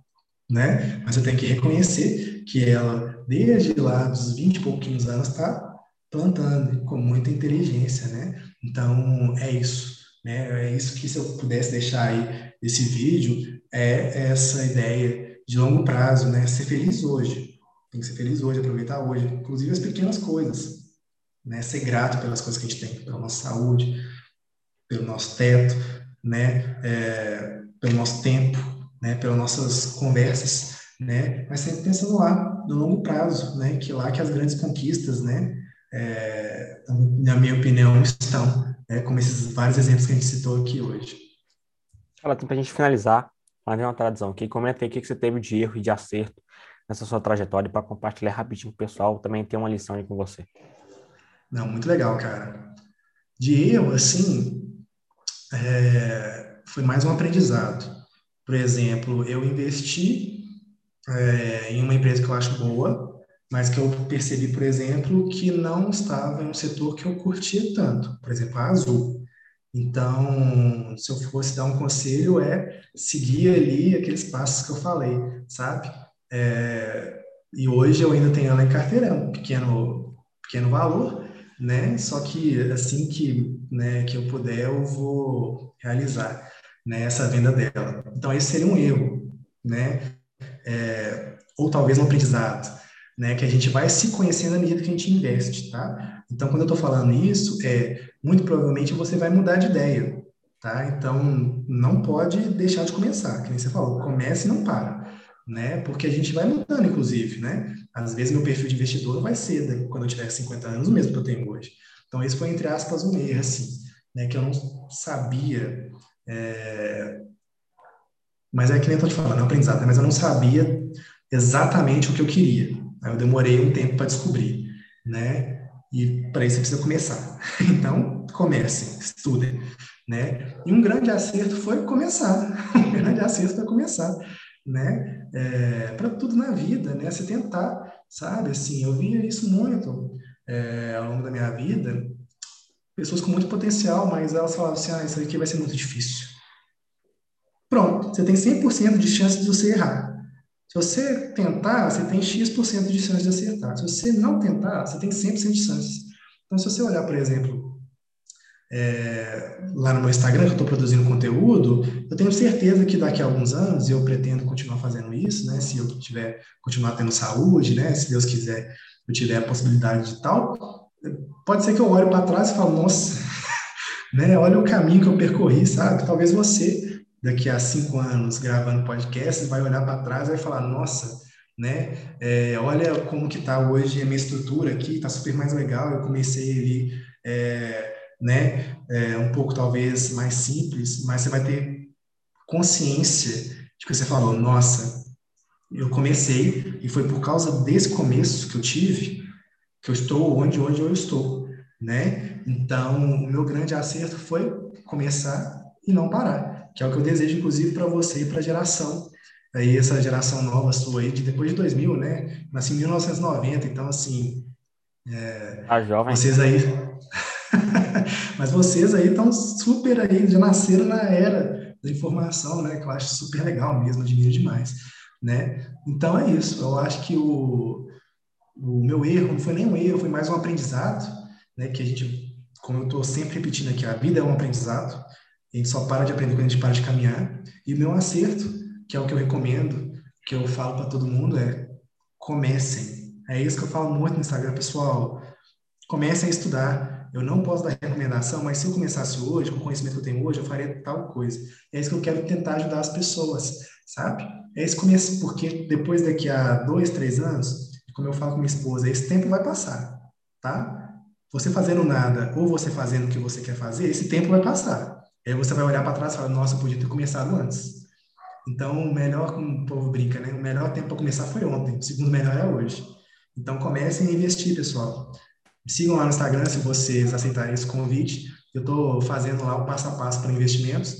né? Mas eu tenho que reconhecer que ela, desde lá dos 20 e pouquinhos anos, está plantando com muita inteligência, né? Então, é isso, né? É isso que se eu pudesse deixar aí desse vídeo, é essa ideia de longo prazo, né? Ser feliz hoje. Tem que ser feliz hoje, aproveitar hoje, inclusive as pequenas coisas, né? Ser grato pelas coisas que a gente tem, pela nossa saúde, pelo nosso teto, né? É, pelo nosso tempo, né, pelas nossas conversas, né, mas sempre pensando lá no longo prazo, né, que lá que as grandes conquistas, né, é, na minha opinião, estão, né, como esses vários exemplos que a gente citou aqui hoje. Fala, para a gente finalizar, fazer uma tradição aqui, comenta aí o que você teve de erro e de acerto nessa sua trajetória para compartilhar rapidinho com o pessoal, também ter uma lição aí com você. Não, muito legal, cara. De erro, assim, é, foi mais um aprendizado. Por exemplo, eu investi é, em uma empresa que eu acho boa, mas que eu percebi, por exemplo, que não estava em um setor que eu curtia tanto, por exemplo, a Azul. Então, se eu fosse dar um conselho, é seguir ali aqueles passos que eu falei, sabe? É, e hoje eu ainda tenho ela em carteirão, pequeno, pequeno valor, né? Só que assim que, né, que eu puder, eu vou realizar né, essa venda dela. Então, esse seria um erro, né? É, ou talvez um aprendizado, né? Que a gente vai se conhecendo à medida que a gente investe, tá? Então, quando eu estou falando isso, é muito provavelmente você vai mudar de ideia, tá? Então, não pode deixar de começar, que nem você falou, comece e não para, né? Porque a gente vai mudando, inclusive, né? Às vezes meu perfil de investidor vai ser, quando eu tiver 50 anos, o mesmo que eu tenho hoje. Então, esse foi, entre aspas, um erro, assim, né? Que eu não sabia é... Mas é que nem eu tô te falando, é um aprendizado, né? mas eu não sabia exatamente o que eu queria. Eu demorei um tempo para descobrir, né? E para isso você precisa começar. Então, comecem, estudem, né? E um grande acerto foi começar. Um grande acerto foi começar, né? É, para tudo na vida, né? Você tentar, sabe? Assim, eu via isso muito é, ao longo da minha vida, pessoas com muito potencial, mas elas falavam assim, ah, isso aqui vai ser muito difícil. Pronto, você tem 100% de chance de você errar. Se você tentar, você tem X% de chance de acertar. Se você não tentar, você tem 100% de chances. Então, se você olhar, por exemplo, é, lá no meu Instagram, que eu estou produzindo conteúdo, eu tenho certeza que daqui a alguns anos, eu pretendo continuar fazendo isso, né? Se eu tiver, continuar tendo saúde, né? Se Deus quiser, eu tiver a possibilidade de tal, pode ser que eu olhe para trás e fale, nossa, né, olha o caminho que eu percorri, sabe? Talvez você, daqui a cinco anos, gravando podcast, vai olhar para trás e vai falar, nossa, né, é, olha como que está hoje a minha estrutura aqui, está super mais legal, eu comecei ali, é, né, é, um pouco talvez mais simples, mas você vai ter consciência de que você falou, nossa, eu comecei e foi por causa desse começo que eu tive que eu estou onde onde eu estou, né? Então, o meu grande acerto foi começar e não parar, que é o que eu desejo inclusive para você e para a geração aí essa geração nova sua aí de depois de 2000, né? Nasci em 1990, então assim, é, a jovem. Vocês aí Mas vocês aí estão super aí, já nasceram na era da informação, né? Que eu acho super legal mesmo, admiro demais, né? Então é isso. Eu acho que o o meu erro não foi nem um erro, foi mais um aprendizado, né? Que a gente, como eu estou sempre repetindo aqui, a vida é um aprendizado. A gente só para de aprender quando a gente para de caminhar. E o meu acerto, que é o que eu recomendo, que eu falo para todo mundo, é comecem. É isso que eu falo muito no Instagram, pessoal. Comecem a estudar. Eu não posso dar recomendação, mas se eu começasse hoje, com o conhecimento que eu tenho hoje, eu faria tal coisa. É isso que eu quero tentar ajudar as pessoas, sabe? É esse começo, porque depois daqui a dois, três anos, como eu falo com minha esposa, esse tempo vai passar, tá? Você fazendo nada ou você fazendo o que você quer fazer, esse tempo vai passar. Aí você vai olhar para trás e falar, nossa, eu podia ter começado antes. Então, o melhor, como o povo brinca, né? O melhor tempo para começar foi ontem, o segundo melhor é hoje. Então, comecem a investir, pessoal. Sigam lá no Instagram se vocês aceitarem esse convite. Eu estou fazendo lá o passo a passo para investimentos,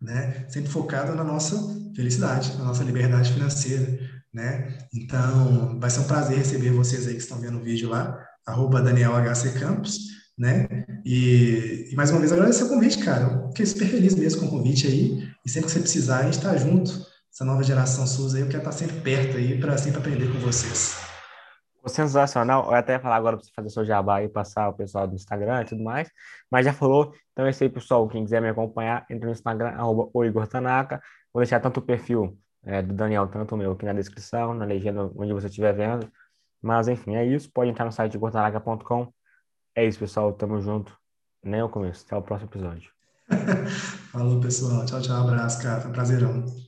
né? Sempre focado na nossa felicidade, na nossa liberdade financeira, né? Então, vai ser um prazer receber vocês aí que estão vendo o vídeo lá, arroba Daniel HC Campos, né? E, e, mais uma vez agradecer o convite, cara. Fiquei super feliz mesmo com o convite aí. E sempre que você precisar, a gente está junto. Essa nova geração SUS aí, eu quero estar sempre perto aí para sempre aprender com vocês. Sensacional. Eu até falar agora para você fazer seu jabá e passar o pessoal do Instagram e tudo mais. Mas já falou. Então é isso aí, pessoal. Quem quiser me acompanhar, entra no Instagram, arroba Igor Tanaka. Vou deixar tanto o perfil é, do Daniel, tanto o meu aqui na descrição, na legenda, onde você estiver vendo. Mas enfim, é isso. Pode entrar no site igortanaka.com é isso, pessoal. Tamo junto. Nem o começo. Até o próximo episódio. Falou, pessoal. Tchau, tchau. Abraço, cara. Foi um prazerão.